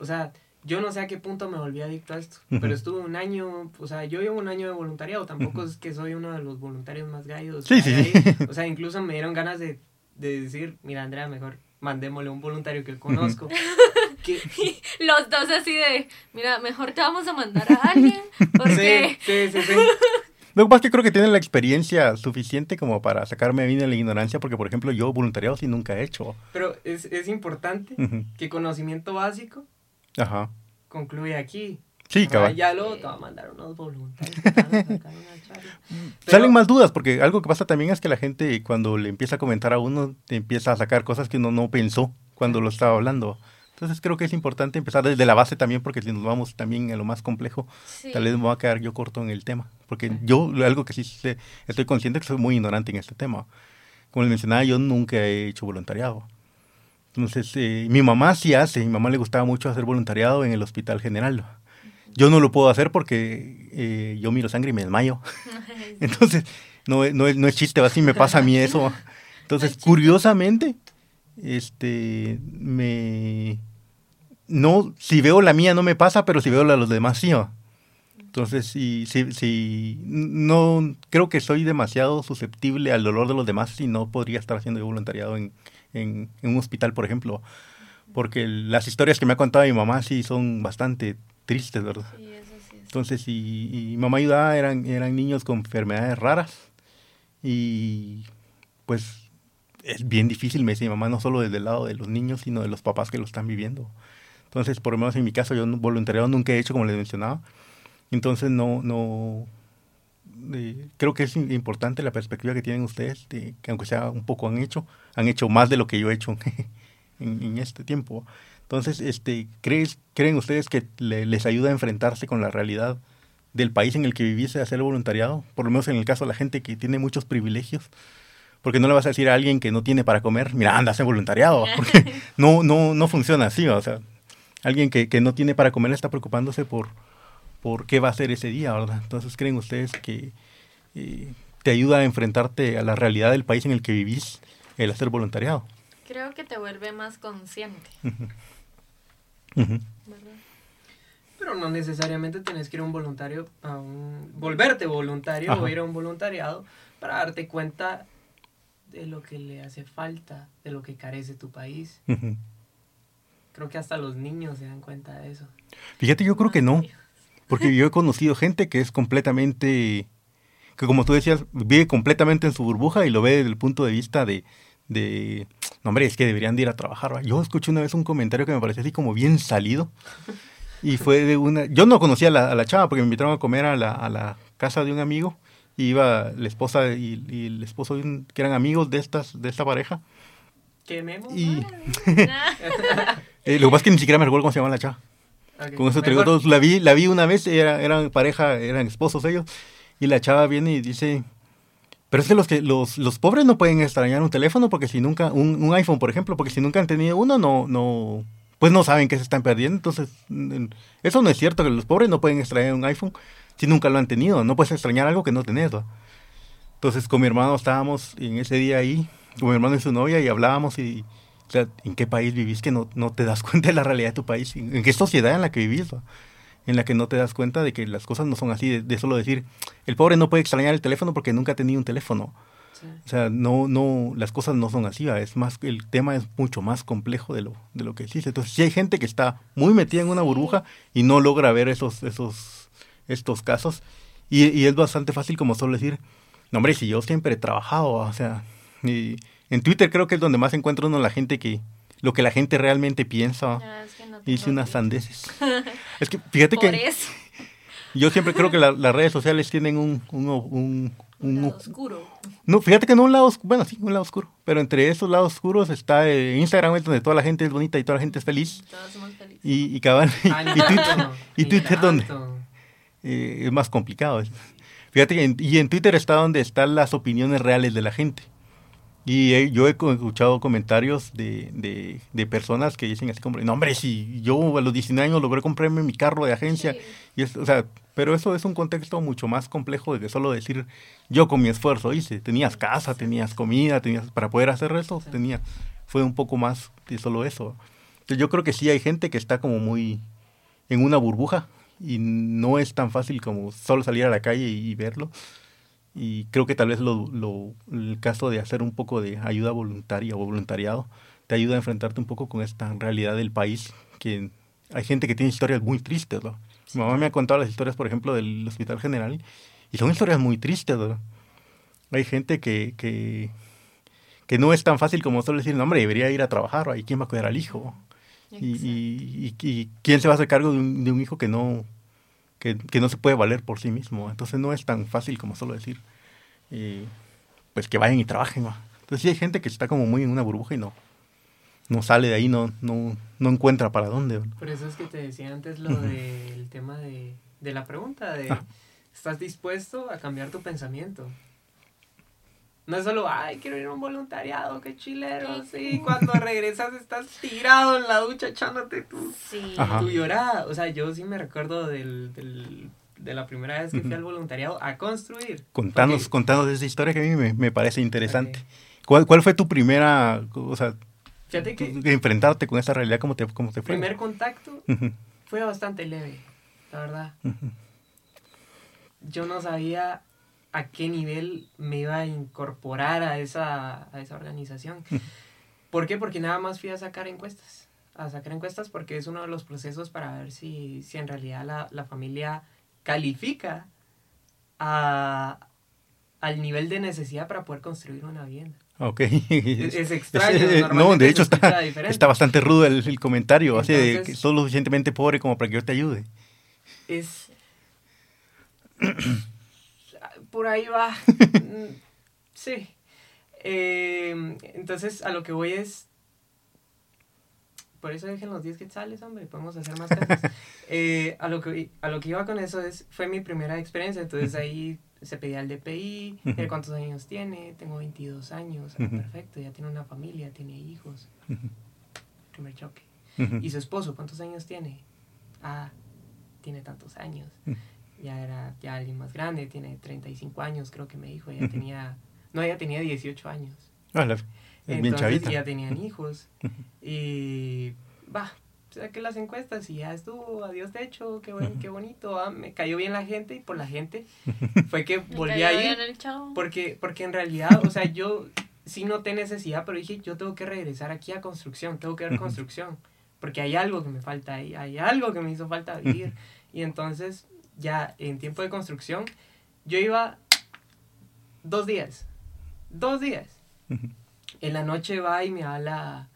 o sea, yo no sé a qué punto me volví adicto a esto, pero estuve un año, o sea, yo llevo un año de voluntariado, tampoco es que soy uno de los voluntarios más gallos. Sí, sí. O sea, incluso me dieron ganas de, de decir, mira, Andrea, mejor mandémosle un voluntario que conozco. [laughs] [laughs] Los dos así de, mira, mejor te vamos a mandar a alguien. Porque... Sí, sí, sí, [laughs] Lo que pasa es que creo que tienen la experiencia suficiente como para sacarme a mí de la ignorancia, porque, por ejemplo, yo voluntariado sí nunca he hecho. Pero es, es importante que conocimiento básico Ajá. concluye aquí. Sí, cabal. Ya luego te va a mandar unos voluntarios. [laughs] Salen más dudas, porque algo que pasa también es que la gente cuando le empieza a comentar a uno, te empieza a sacar cosas que uno no pensó cuando lo estaba hablando. Entonces creo que es importante empezar desde la base también, porque si nos vamos también a lo más complejo, tal vez me voy a quedar yo corto en el tema. Porque yo, algo que sí estoy consciente que soy muy ignorante en este tema. Como les mencionaba, yo nunca he hecho voluntariado. Entonces, eh, mi mamá sí hace, mi mamá le gustaba mucho hacer voluntariado en el Hospital General. Yo no lo puedo hacer porque eh, yo miro sangre y me desmayo. [laughs] Entonces, no, no, no es chiste, así me pasa a mí eso. Entonces, [laughs] curiosamente, este, me... No, si veo la mía no me pasa, pero si veo la de los demás sí. Entonces, si, si, si, no, creo que soy demasiado susceptible al dolor de los demás y no podría estar haciendo voluntariado en, en, en, un hospital, por ejemplo. Porque las historias que me ha contado mi mamá sí son bastante tristes, ¿verdad? Sí, eso sí. Entonces, y, y, mamá ayudaba, eran, eran niños con enfermedades raras. Y pues es bien difícil, me dice mi mamá, no solo desde el lado de los niños, sino de los papás que lo están viviendo. Entonces, por lo menos en mi caso, yo voluntariado nunca he hecho, como les mencionaba. Entonces, no, no, eh, creo que es importante la perspectiva que tienen ustedes, de, que aunque sea un poco han hecho, han hecho más de lo que yo he hecho [laughs] en, en este tiempo. Entonces, este, ¿crees, ¿creen ustedes que les ayuda a enfrentarse con la realidad del país en el que vivís a hacer voluntariado? Por lo menos en el caso de la gente que tiene muchos privilegios. Porque no le vas a decir a alguien que no tiene para comer, mira, anda a hacer voluntariado. Porque [laughs] no, no, no funciona así. O sea, alguien que, que no tiene para comer está preocupándose por, por qué va a hacer ese día, ¿verdad? Entonces, ¿creen ustedes que eh, te ayuda a enfrentarte a la realidad del país en el que vivís el hacer voluntariado? Creo que te vuelve más consciente. Pero no necesariamente tienes que ir a un voluntario, a un, volverte voluntario o ir a un voluntariado para darte cuenta de lo que le hace falta, de lo que carece tu país. Creo que hasta los niños se dan cuenta de eso. Fíjate, yo creo que no. Porque yo he conocido gente que es completamente, que como tú decías, vive completamente en su burbuja y lo ve desde el punto de vista de, de no, hombre, es que deberían de ir a trabajar. Yo escuché una vez un comentario que me pareció así como bien salido. Y fue de una... Yo no conocía a la, a la chava porque me invitaron a comer a la, a la casa de un amigo. Y iba la esposa y, el esposo que eran amigos de, estas, de esta pareja. ¿Qué memo? Y... [laughs] eh, lo que pasa es que ni siquiera me recuerdo cómo se llama la chava. Con eso te digo todos. La vi, la vi una vez, era, eran pareja, eran esposos ellos. Y la chava viene y dice pero es que los, que los, los pobres no pueden extrañar un teléfono porque si nunca, un, un, iPhone por ejemplo, porque si nunca han tenido uno, no, no, pues no saben que se están perdiendo. Entonces, eso no es cierto, que los pobres no pueden extrañar un iPhone si nunca lo han tenido. No puedes extrañar algo que no tenés. Entonces, con mi hermano estábamos en ese día ahí, con mi hermano y su novia, y hablábamos y, o sea, ¿en qué país vivís que no, no te das [laughs] cuenta de la realidad de tu país? ¿En qué sociedad en la que vivís? en la que no te das cuenta de que las cosas no son así, de, solo decir, el pobre no puede extrañar el teléfono porque nunca ha tenido un teléfono. O sea, no, no, las cosas no son así, es más, el tema es mucho más complejo de lo, de lo que existe. Entonces, si hay gente que está muy metida en una burbuja y no logra ver esos, esos, estos casos, y, y es bastante fácil como solo decir, no hombre, si yo siempre he trabajado, o sea, y en Twitter creo que es donde más encuentra uno la gente que, lo que la gente realmente piensa. Ah, Hice unas sandeces. [laughs] es que fíjate Por que eso. yo siempre creo que [laughs] las redes sociales tienen un, un, un, lado oscuro. No, fíjate que no un lado, bueno, sí, un lado oscuro. Pero entre esos lados oscuros está eh, Instagram, donde toda la gente es bonita y toda la gente es feliz. Todos somos felices. Y, y cabal, [laughs] y, Twitter, y Twitter donde eh, es más complicado. Fíjate que y en Twitter está donde están las opiniones reales de la gente. Y eh, yo he escuchado comentarios de, de, de, personas que dicen así como, no hombre, si yo a los 19 años logré comprarme mi carro de agencia, y es, o sea, pero eso es un contexto mucho más complejo de que solo decir yo con mi esfuerzo hice, tenías casa, tenías comida, tenías para poder hacer eso, tenía, fue un poco más de solo eso. Entonces yo creo que sí hay gente que está como muy en una burbuja y no es tan fácil como solo salir a la calle y verlo. Y creo que tal vez lo, lo, el caso de hacer un poco de ayuda voluntaria o voluntariado te ayuda a enfrentarte un poco con esta realidad del país, que hay gente que tiene historias muy tristes. ¿no? Mi mamá me ha contado las historias, por ejemplo, del Hospital General, y son historias muy tristes. ¿no? Hay gente que, que, que no es tan fácil como solo decir, no, hombre, debería ir a trabajar, ¿y quién va a cuidar al hijo? Y, y, y, quién se va a hacer cargo de un, de un hijo que no, que, que, no se puede valer por sí mismo. Entonces no es tan fácil como solo decir, eh, pues que vayan y trabajen. Entonces sí hay gente que está como muy en una burbuja y no, no sale de ahí, no, no, no encuentra para dónde. Por eso es que te decía antes lo del tema de, de, la pregunta, de ah. ¿estás dispuesto a cambiar tu pensamiento? No es solo, ay, quiero ir a un voluntariado, qué chilero, sí. Cuando regresas estás tirado en la ducha echándote tu, sí. tu llorada. O sea, yo sí me recuerdo del, del, de la primera vez que fui al voluntariado a construir. Contanos, contanos esa historia que a mí me, me parece interesante. ¿Cuál, ¿Cuál fue tu primera, o sea, Fíjate que enfrentarte con esa realidad, cómo te, cómo te fue? Primer contacto fue bastante leve, la verdad. Yo no sabía a qué nivel me iba a incorporar a esa, a esa organización. ¿Por qué? Porque nada más fui a sacar encuestas. A sacar encuestas porque es uno de los procesos para ver si, si en realidad la, la familia califica a, al nivel de necesidad para poder construir una vivienda. Ok. Es, extraño. no, de hecho está, está bastante rudo el, el comentario, así de que sos lo suficientemente pobre como para que yo te ayude. Es... [clears throat] por ahí va. [laughs] sí. Eh, entonces, a lo que voy es. Por eso dejen los 10 quetzales, hombre, podemos hacer más cosas. [laughs] Eh, a, lo que, a lo que iba con eso es, fue mi primera experiencia, entonces ahí se pedía el DPI, cuántos años tiene, tengo 22 años, ah, perfecto, ya tiene una familia, tiene hijos. Primer choque. ¿Y su esposo cuántos años tiene? Ah, tiene tantos años ya era ya alguien más grande, tiene 35 años, creo que me dijo, ella tenía, no, ella tenía 18 años. Ah, Entonces ya tenían hijos y va, saqué las encuestas y ya estuvo, adiós de hecho, qué, buen, qué bonito, ah, me cayó bien la gente y por la gente fue que [laughs] volví a ir. Porque, porque en realidad, o sea, yo sí noté necesidad, pero dije, yo tengo que regresar aquí a construcción, tengo que ver construcción, porque hay algo que me falta ahí, hay algo que me hizo falta vivir. Y entonces ya en tiempo de construcción, yo iba dos días. Dos días. En la noche va y me habla,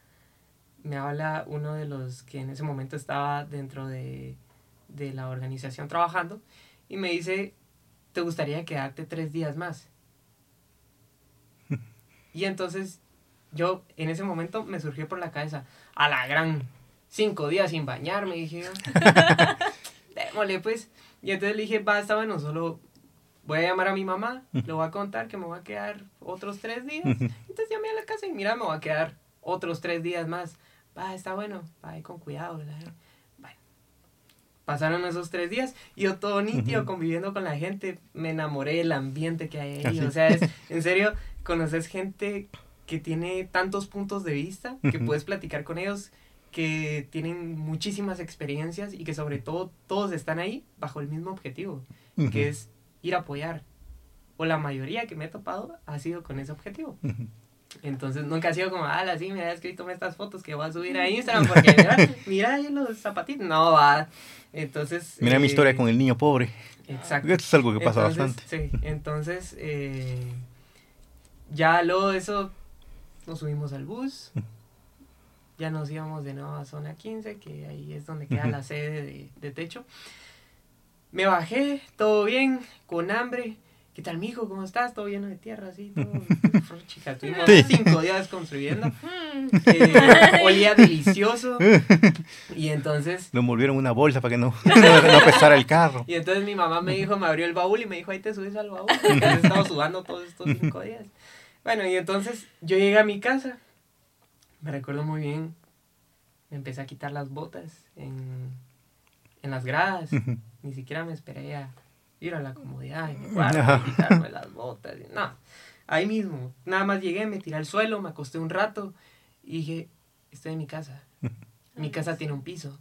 me habla uno de los que en ese momento estaba dentro de, de la organización trabajando y me dice, ¿te gustaría quedarte tres días más? [laughs] y entonces yo en ese momento me surgió por la cabeza, a la gran, cinco días sin bañarme, dije, [laughs] démosle pues. Y entonces le dije, va, está bueno, solo voy a llamar a mi mamá, le voy a contar que me voy a quedar otros tres días. Entonces llamé a la casa y mira, me voy a quedar otros tres días más. Va, está bueno, va, con cuidado. Bueno, pasaron esos tres días y yo todo nítido conviviendo con la gente, me enamoré del ambiente que hay ahí. ¿Ah, o sea, es, en serio, conoces gente que tiene tantos puntos de vista, que puedes platicar con ellos que tienen muchísimas experiencias y que sobre todo todos están ahí bajo el mismo objetivo, que es ir a apoyar. O la mayoría que me he topado ha sido con ese objetivo. Entonces nunca ha sido como, ah, sí, me ha escrito estas fotos que voy a subir a Instagram porque [laughs] mira, mira los zapatitos. No, va. Entonces... Mira mi historia eh, con el niño pobre. Exacto. Esto es algo que pasa bastante. Sí, entonces eh, ya luego de eso nos subimos al bus ya nos íbamos de nuevo a zona 15, que ahí es donde queda la sede de, techo. Me bajé, todo bien, con hambre. ¿Qué tal, mijo? ¿Cómo estás? Todo lleno de tierra, así, todo. [laughs] Chica, tuvimos cinco días construyendo. [laughs] Eh, olía delicioso. Y entonces. Lo envolvieron una bolsa para que [laughs] no, no, pesara el carro. Y entonces mi mamá me dijo, me abrió el baúl y me dijo, ahí te subes al baúl. Porque has estado sudando todos estos cinco días. Bueno, y entonces yo llegué a mi casa, me recuerdo muy bien, me empecé a quitar las botas en, en las gradas, ni siquiera me esperé a ir a la comodidad de mi cuarto, quitarme las botas, no, ahí mismo, nada más llegué, me tiré al suelo, me acosté un rato y dije, estoy en mi casa, mi casa tiene un piso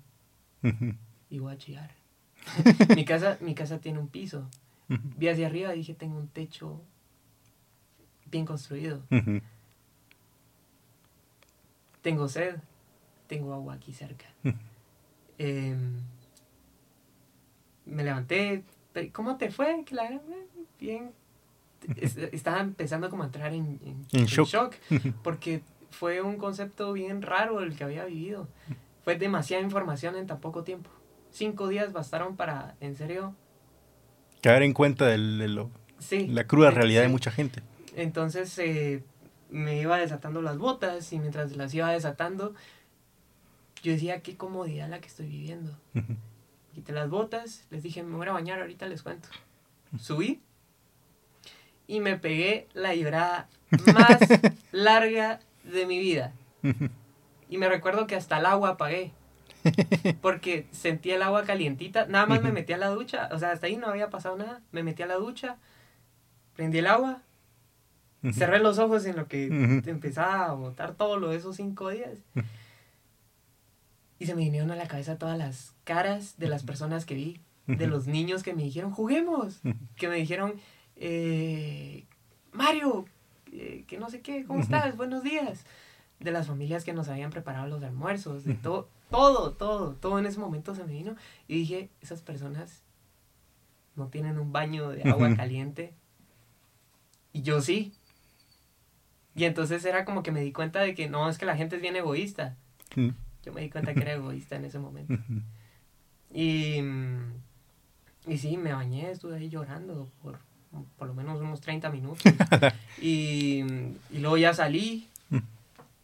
y voy a chillar. [laughs] mi, casa, mi casa tiene un piso. Vi hacia arriba y dije, tengo un techo bien construido. Tengo sed, tengo agua aquí cerca. [laughs] Em, me levanté. ¿Cómo te fue? Bien. [laughs] Estaba empezando como a entrar en, shock. [laughs] porque fue un concepto bien raro el que había vivido. Fue demasiada información en tan poco tiempo. Cinco días bastaron para, en serio... Caer en cuenta de lo, la cruda realidad de mucha gente. Entonces eh, me iba desatando las botas y mientras las iba desatando, yo decía, qué comodidad la que estoy viviendo. Quité las botas, les dije, me voy a bañar, ahorita les cuento. Subí y me pegué la llorada más [laughs] larga de mi vida. Y me recuerdo que hasta el agua apagué. [laughs] Porque sentía el agua calientita. Nada más me metí a la ducha. O sea, hasta ahí no había pasado nada. Me metí a la ducha. Prendí el agua. Cerré los ojos en lo que empezaba a botar todo lo de esos cinco días. Y se me vinieron a la cabeza todas las caras de las personas que vi. De los niños que me dijeron, juguemos. Que me dijeron, eh, Mario, eh, que no sé qué, ¿cómo estás? Buenos días. De las familias que nos habían preparado los almuerzos, de todo, todo, todo, todo en ese momento se me vino. Y dije, esas personas no tienen un baño de agua caliente. Y yo sí. Y entonces era como que me di cuenta de que no, es que la gente es bien egoísta. Yo me di cuenta que era egoísta en ese momento. Y, y sí, me bañé, estuve ahí llorando por por lo menos unos 30 minutos. [laughs] y, y luego ya salí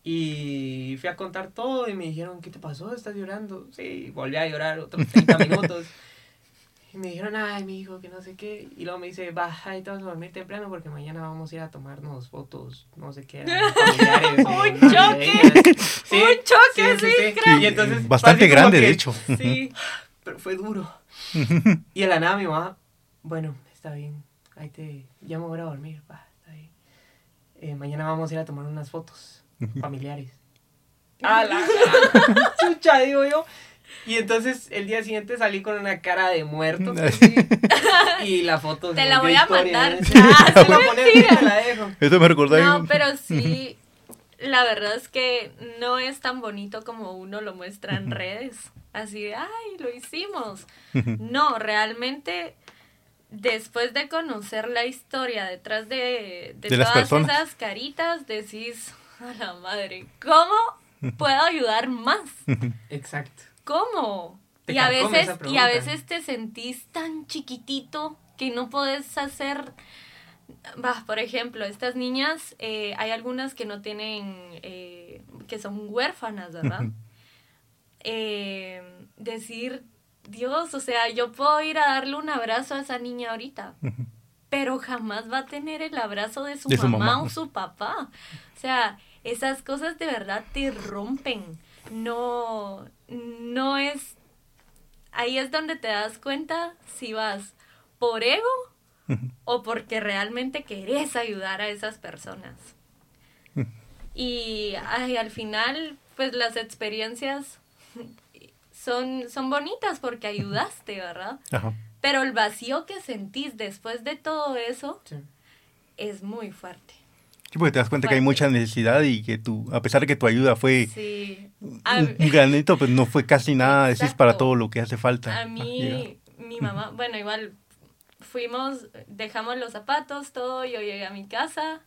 y fui a contar todo y me dijeron, ¿qué te pasó? ¿Estás llorando? Sí, volví a llorar otros 30 [laughs] minutos. Y me dijeron, ay, mi hijo, que no sé qué. Y luego me dice, baja y te vas a dormir temprano porque mañana vamos a ir a tomarnos fotos, no sé qué. [laughs] ¡Un choque! [laughs] ¿Sí? ¡Un choque, sí! sí, Y entonces, Bastante grande, de hecho. [laughs] Sí, pero fue duro. y en la nada mi mamá, bueno, está bien, ahí te, ya me voy a dormir, va, está ahí. Eh, mañana vamos a ir a tomar unas fotos familiares. ¡Ah, la chucha, digo yo! Y entonces el día siguiente salí con una cara de muerto. [laughs] y la foto. Te la voy a mandar. Ah, se la te la dejo. Eso me recordó. No, pero [laughs] sí, la verdad es que no es tan bonito como uno lo muestra en redes. Así de, ay, lo hicimos. [laughs] No, realmente después de conocer la historia detrás de, todas esas caritas, decís, a la madre, ¿cómo puedo ayudar más? Exacto. ¿Cómo? Y a, veces, y a veces te sentís tan chiquitito que no puedes hacer... Va, por ejemplo, estas niñas, eh, hay algunas que no tienen, eh, que son huérfanas, ¿verdad? Eh, decir, Dios, o sea, yo puedo ir a darle un abrazo a esa niña ahorita, pero jamás va a tener el abrazo de su, mamá, o su papá. O sea, esas cosas de verdad te rompen. No, no es... Ahí es donde te das cuenta si vas por ego o porque realmente querés ayudar a esas personas. Y al final, pues las experiencias son, son bonitas porque ayudaste, ¿verdad? Pero el vacío que sentís después de todo eso es muy fuerte. Sí, porque te das cuenta que hay mucha necesidad y que tú, a pesar de que tu ayuda fue un, granito, pues no fue casi [laughs] nada, decís, para todo lo que hace falta. A mí, mi mamá, bueno, igual fuimos, dejamos los zapatos, todo, yo llegué a mi casa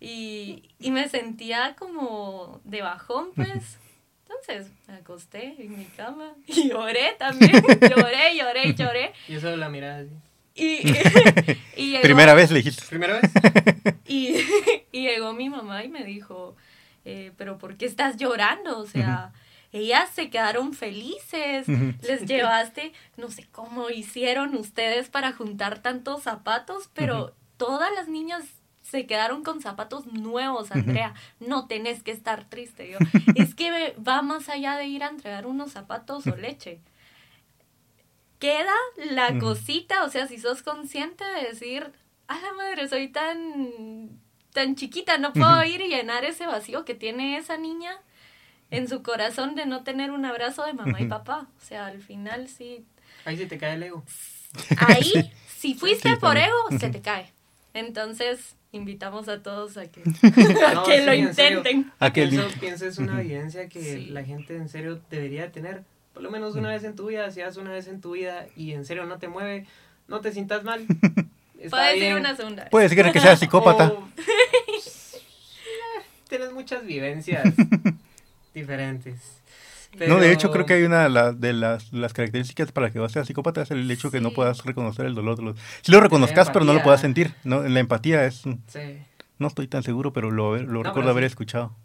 y, y me sentía como de bajón, pues. Entonces me acosté en mi cama y lloré también. [laughs] lloré, lloré, lloré. Y eso la mirada así. Y, [laughs] Primera vez le dijiste. ¿Primera vez? [laughs] Y, llegó mi mamá y me dijo, eh, pero ¿por qué estás llorando? O sea, ellas se quedaron felices, les llevaste, no sé cómo hicieron ustedes para juntar tantos zapatos, pero todas las niñas se quedaron con zapatos nuevos, Andrea. No tenés que estar triste. Yo, es que va más allá de ir a entregar unos zapatos o leche. Queda la cosita, o sea, si sos consciente de decir, a la madre, soy tan, tan chiquita, no puedo ir y llenar ese vacío que tiene esa niña en su corazón de no tener un abrazo de mamá y papá. O sea, al final sí. Ahí se te cae el ego. Ahí, si fuiste por ego, se te cae. Entonces, invitamos a todos a que, [laughs] lo intenten. A que eso pienso es una evidencia que la gente en serio debería tener. Por lo menos una vez en tu vida, si haces una vez en tu vida y en serio no te mueve, no te sientas mal. [laughs] Puede ser una segunda Puede ser que seas psicópata. [laughs] tienes muchas vivencias [laughs] diferentes. No, de hecho creo que hay una de, las, características para que seas psicópata es el hecho que no puedas reconocer el dolor de los... Si lo reconozcas, pero no lo puedas sentir. ¿no? La empatía es... No estoy tan seguro, pero lo, lo recuerdo haber escuchado.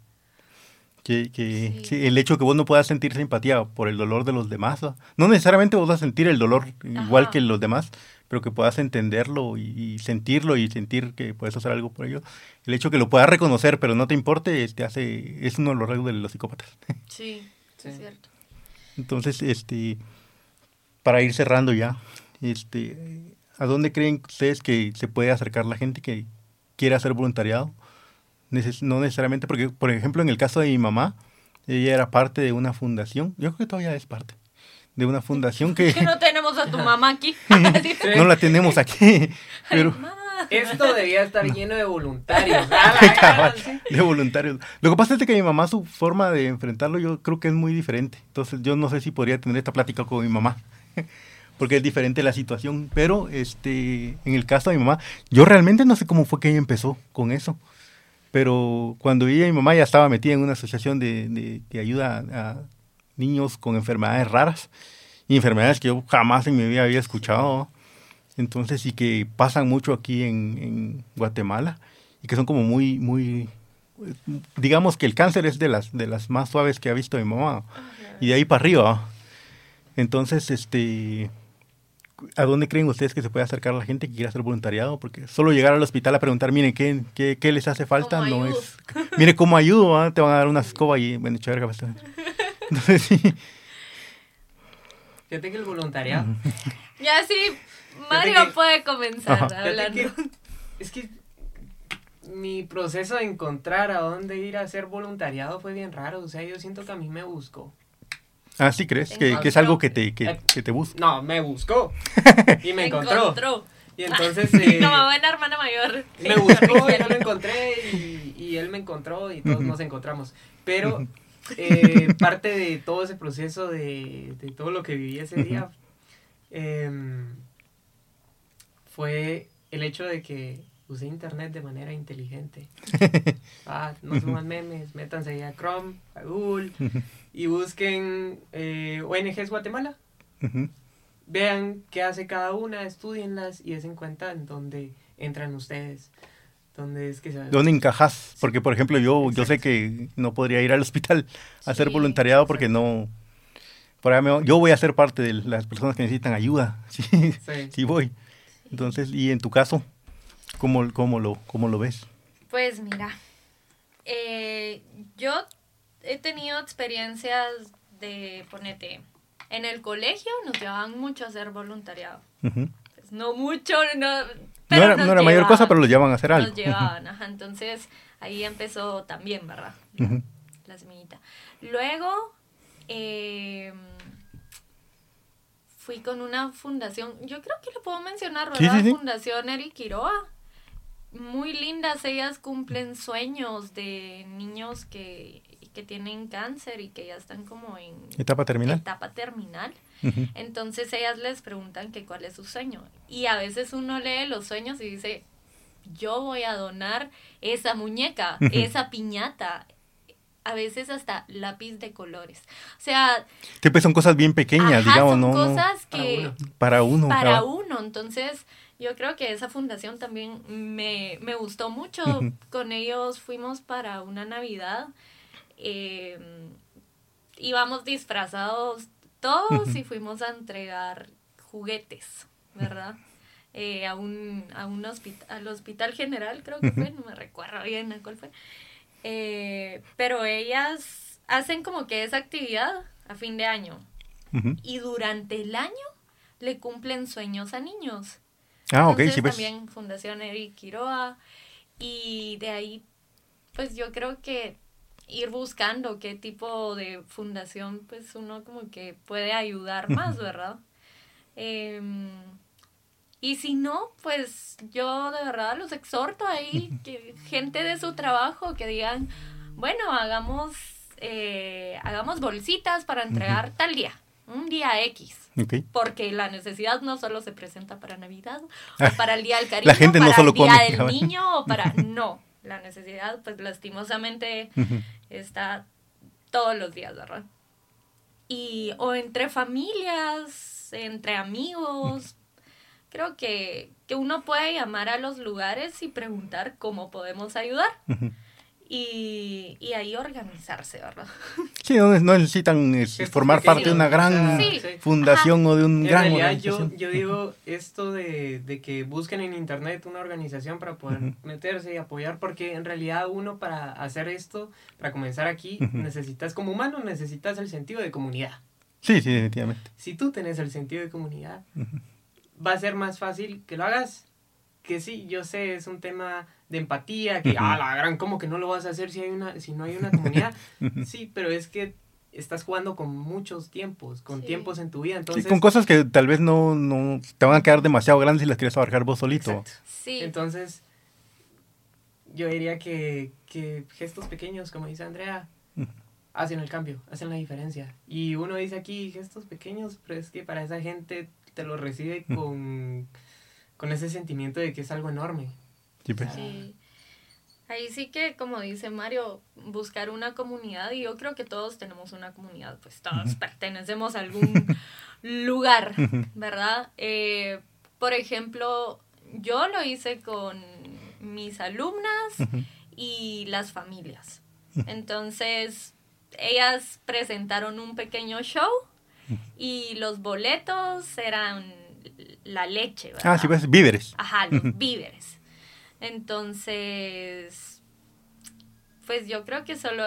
Que, que sí. el hecho que vos no puedas sentir simpatía por el dolor de los demás, no necesariamente vos vas a sentir el dolor igual que los demás, pero que puedas entenderlo y, sentirlo y sentir que puedes hacer algo por ello. El hecho que lo puedas reconocer, pero no te importe, te hace, es uno de los rasgos de los psicópatas. [laughs] Sí, es cierto. Entonces, este, para ir cerrando ya, este, ¿a dónde creen ustedes que se puede acercar la gente que quiere hacer voluntariado? No necesariamente, porque, por ejemplo, en el caso de mi mamá, ella era parte de una fundación, yo creo que todavía es parte, de una fundación que... [laughs] que no tenemos a tu mamá aquí. [laughs] no la tenemos aquí, pero... Esto debía estar lleno de voluntarios. [laughs] de voluntarios. Lo que pasa es que mi mamá, su forma de enfrentarlo, yo creo que es muy diferente. Entonces, yo no sé si podría tener esta plática con mi mamá. Porque es diferente la situación. Pero, este, en el caso de mi mamá, yo realmente no sé cómo fue que ella empezó con eso. Pero cuando y mi mamá ya estaba metida en una asociación de, de que ayuda a niños con enfermedades raras y enfermedades que yo jamás en mi vida había escuchado. Entonces, y que pasan mucho aquí en, en Guatemala y que son como muy, muy, digamos que el cáncer es de las, de las más suaves que ha visto mi mamá. Y de ahí para arriba. Entonces, este, ¿A dónde creen ustedes que se puede acercar la gente que quiera hacer voluntariado? Porque solo llegar al hospital a preguntar, miren, ¿qué, qué, qué les hace falta? No es. [laughs] Mire cómo ayudo, ¿ah? te van a dar una escoba y bueno, chévere, [laughs] Entonces, sí. Fíjate que el voluntariado. [laughs] ya sí, Mario puede comenzar hablando. es que mi proceso de encontrar a dónde ir a hacer voluntariado fue bien raro. O sea, yo siento que a mí me buscó. Ah, ¿sí crees? Que, que, es algo que te, que, que te busca. No, me buscó. [laughs] Y me encontró. Y entonces... Eh, [laughs] Como buena hermana mayor. Me buscó, y yo lo [laughs] encontré y, y, él me encontró y todos nos encontramos. Pero eh, parte de todo ese proceso, de, de todo lo que viví ese día, eh, fue el hecho de que usé internet de manera inteligente. [laughs] Ah, no suban memes, métanse a Chrome, a Google [laughs] y busquen eh, ONGs Guatemala. Vean qué hace cada una, estudienlas y den cuenta en dónde entran ustedes. ¿Dónde es que ¿Dónde encajas? Porque, por ejemplo, yo, yo sé que no podría ir al hospital a hacer voluntariado porque no... Por yo voy a ser parte de las personas que necesitan ayuda. [laughs] Sí, sí. voy. Entonces, ¿y en tu caso? ¿Cómo, cómo, lo, cómo lo ves? Pues mira, eh, yo he tenido experiencias de, ponete, en el colegio nos llevaban mucho a hacer voluntariado. pues no mucho, no, pero no era, no era mayor cosa, pero lo llevaban a hacer algo. Nos llevaban, ajá, entonces ahí empezó también, ¿verdad? La semillita. Luego, eh, fui con una fundación, yo creo que lo puedo mencionar, ¿verdad? Fundación Eric Quiroa. Muy lindas, ellas cumplen sueños de niños que, que tienen cáncer y que ya están como en etapa terminal. Etapa terminal. Entonces ellas les preguntan que cuál es su sueño. Y a veces uno lee los sueños y dice, yo voy a donar esa muñeca, esa piñata, a veces hasta lápiz de colores. O sea... Que pues son cosas bien pequeñas, digamos, son ¿no? cosas que... Para uno. Para uno. Entonces, yo creo que esa fundación también me, me gustó mucho. Con ellos fuimos para una Navidad. Eh, íbamos disfrazados todos y fuimos a entregar juguetes, ¿verdad? eh, a un, a un hospital, al hospital general, creo que fue, no me recuerdo bien a cuál fue. Eh, pero ellas hacen como que esa actividad a fin de año. Y durante el año le cumplen sueños a niños. Ah, ok, sí, pues. También Fundación Eric Quiroa. Y de ahí, pues yo creo que ir buscando qué tipo de fundación, pues uno como que puede ayudar [laughs] más, ¿verdad? Em, y si no, pues yo de verdad los exhorto ahí, [laughs] que gente de su trabajo que digan, bueno, hagamos, eh, hagamos bolsitas para entregar tal día un día X. Porque la necesidad no solo se presenta para Navidad, o ah, para el Día del Cariño, la gente para no solo el Día del Niño, o para... No, la necesidad, pues lastimosamente, está todos los días, ¿verdad? Y, o entre familias, entre amigos, creo que, que uno puede llamar a los lugares y preguntar cómo podemos ayudar y, y ahí organizarse, ¿verdad? [laughs] Sí, no, necesitan formar parte de una gran fundación o de un gran realidad, yo, yo digo esto de, de, que busquen en internet una organización para poder meterse y apoyar, porque en realidad uno para hacer esto, para comenzar aquí, necesitas, como humano, necesitas el sentido de comunidad. Sí, sí, definitivamente. Si tú tenés el sentido de comunidad, va a ser más fácil que lo hagas. Que sí, yo sé, es un tema de empatía, que, ah, la gran, ¿cómo que no lo vas a hacer si, hay una, si no hay una comunidad? sí, pero es que estás jugando con muchos tiempos, con tiempos en tu vida, entonces... con cosas que tal vez no, no te van a quedar demasiado grandes y las quieres abarcar vos solito. Sí. Entonces, yo diría que, que gestos pequeños, como dice Andrea, hacen el cambio, hacen la diferencia. Y uno dice aquí gestos pequeños, pero es que para esa gente te lo recibe con, con ese sentimiento de que es algo enorme. Sí, Ahí sí que, como dice Mario, buscar una comunidad, y yo creo que todos tenemos una comunidad, pues todos pertenecemos a algún [laughs] lugar, ¿verdad? Eh, por ejemplo, yo lo hice con mis alumnas y las familias. Entonces, ellas presentaron un pequeño show y los boletos eran la leche, ¿verdad? Ah, sí, pues víveres. Ajá, los víveres. Entonces, pues yo creo que solo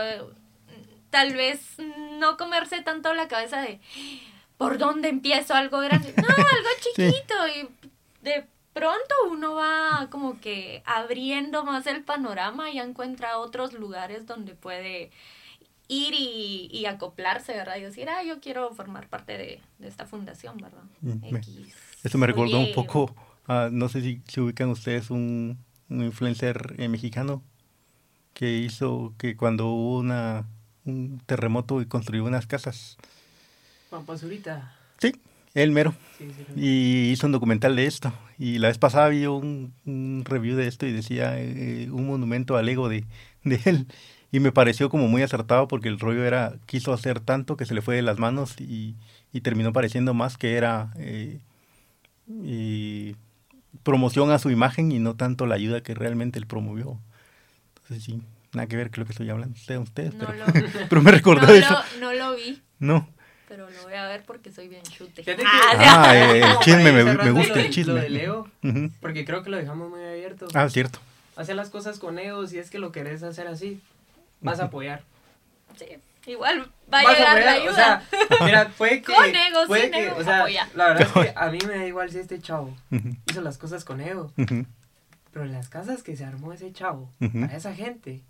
tal vez no comerse tanto la cabeza de por dónde empiezo algo grande, no, [laughs] algo chiquito. Y de pronto uno va como que abriendo más el panorama y encuentra otros lugares donde puede ir y, acoplarse, ¿verdad? Y decir, ah, yo quiero formar parte de, esta fundación, ¿verdad? Mm, Esto me recordó un poco, no sé si se ubican ustedes un, un influencer eh, mexicano que hizo que cuando hubo una, un terremoto y construyó unas casas. Juan Pazurita. Sí, él mero. y hizo un documental de esto. Y la vez pasada vi un, review de esto y decía eh, un monumento al ego de, [laughs] de, él. Y me pareció como muy acertado porque el rollo era, quiso hacer tanto que se le fue de las manos y, y terminó pareciendo más que era eh, promoción a su imagen y no tanto la ayuda que realmente él promovió. Entonces sí, nada que ver con lo que estoy hablando de ustedes, pero, [laughs] pero, me recordó eso. no lo vi. No. Pero lo voy a ver porque soy bien chute. Ah, ah el chisme, me, me, gusta el chisme. Lo de Leo, porque creo que lo dejamos muy abierto. Ah, cierto. Hacer las cosas con Leo, si es que lo querés hacer así, vas a apoyar. Sí. Igual va a llegar la ayuda. O sea, mira, puede [laughs] que. Con ego, puede sin ego, o sea, La verdad es que [laughs] a mí me da igual si este chavo hizo las cosas con ego. Pero las casas que se armó ese chavo, a esa gente,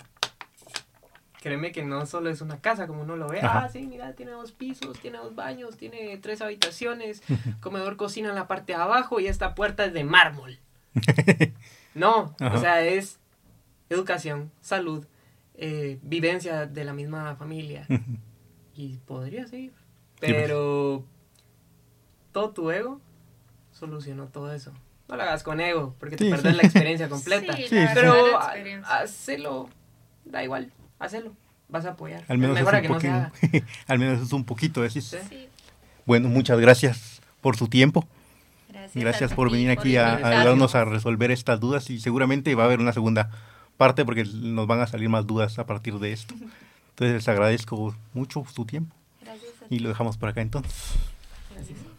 créeme que no solo es una casa como uno lo ve. Ah, sí, mira, tiene dos pisos, tiene dos baños, tiene tres habitaciones, comedor, cocina en la parte de abajo y esta puerta es de mármol. [laughs] no, o sea, es educación, salud, eh, vivencia de la misma familia. y podría seguir. Pues. Pero todo tu ego solucionó todo eso. No lo hagas con ego, porque te perdés la experiencia [laughs] completa. pero hazlo, da igual, hazlo. Vas a apoyar. Al menos, es un, poquito, [laughs] al menos es un poquito, decís. Bueno, muchas gracias por su tiempo. Gracias, por venir aquí a, a ayudarnos a resolver estas dudas y seguramente va a haber una segunda parte porque nos van a salir más dudas a partir de esto. Entonces les agradezco mucho su tiempo. y lo dejamos por acá entonces. Gracias.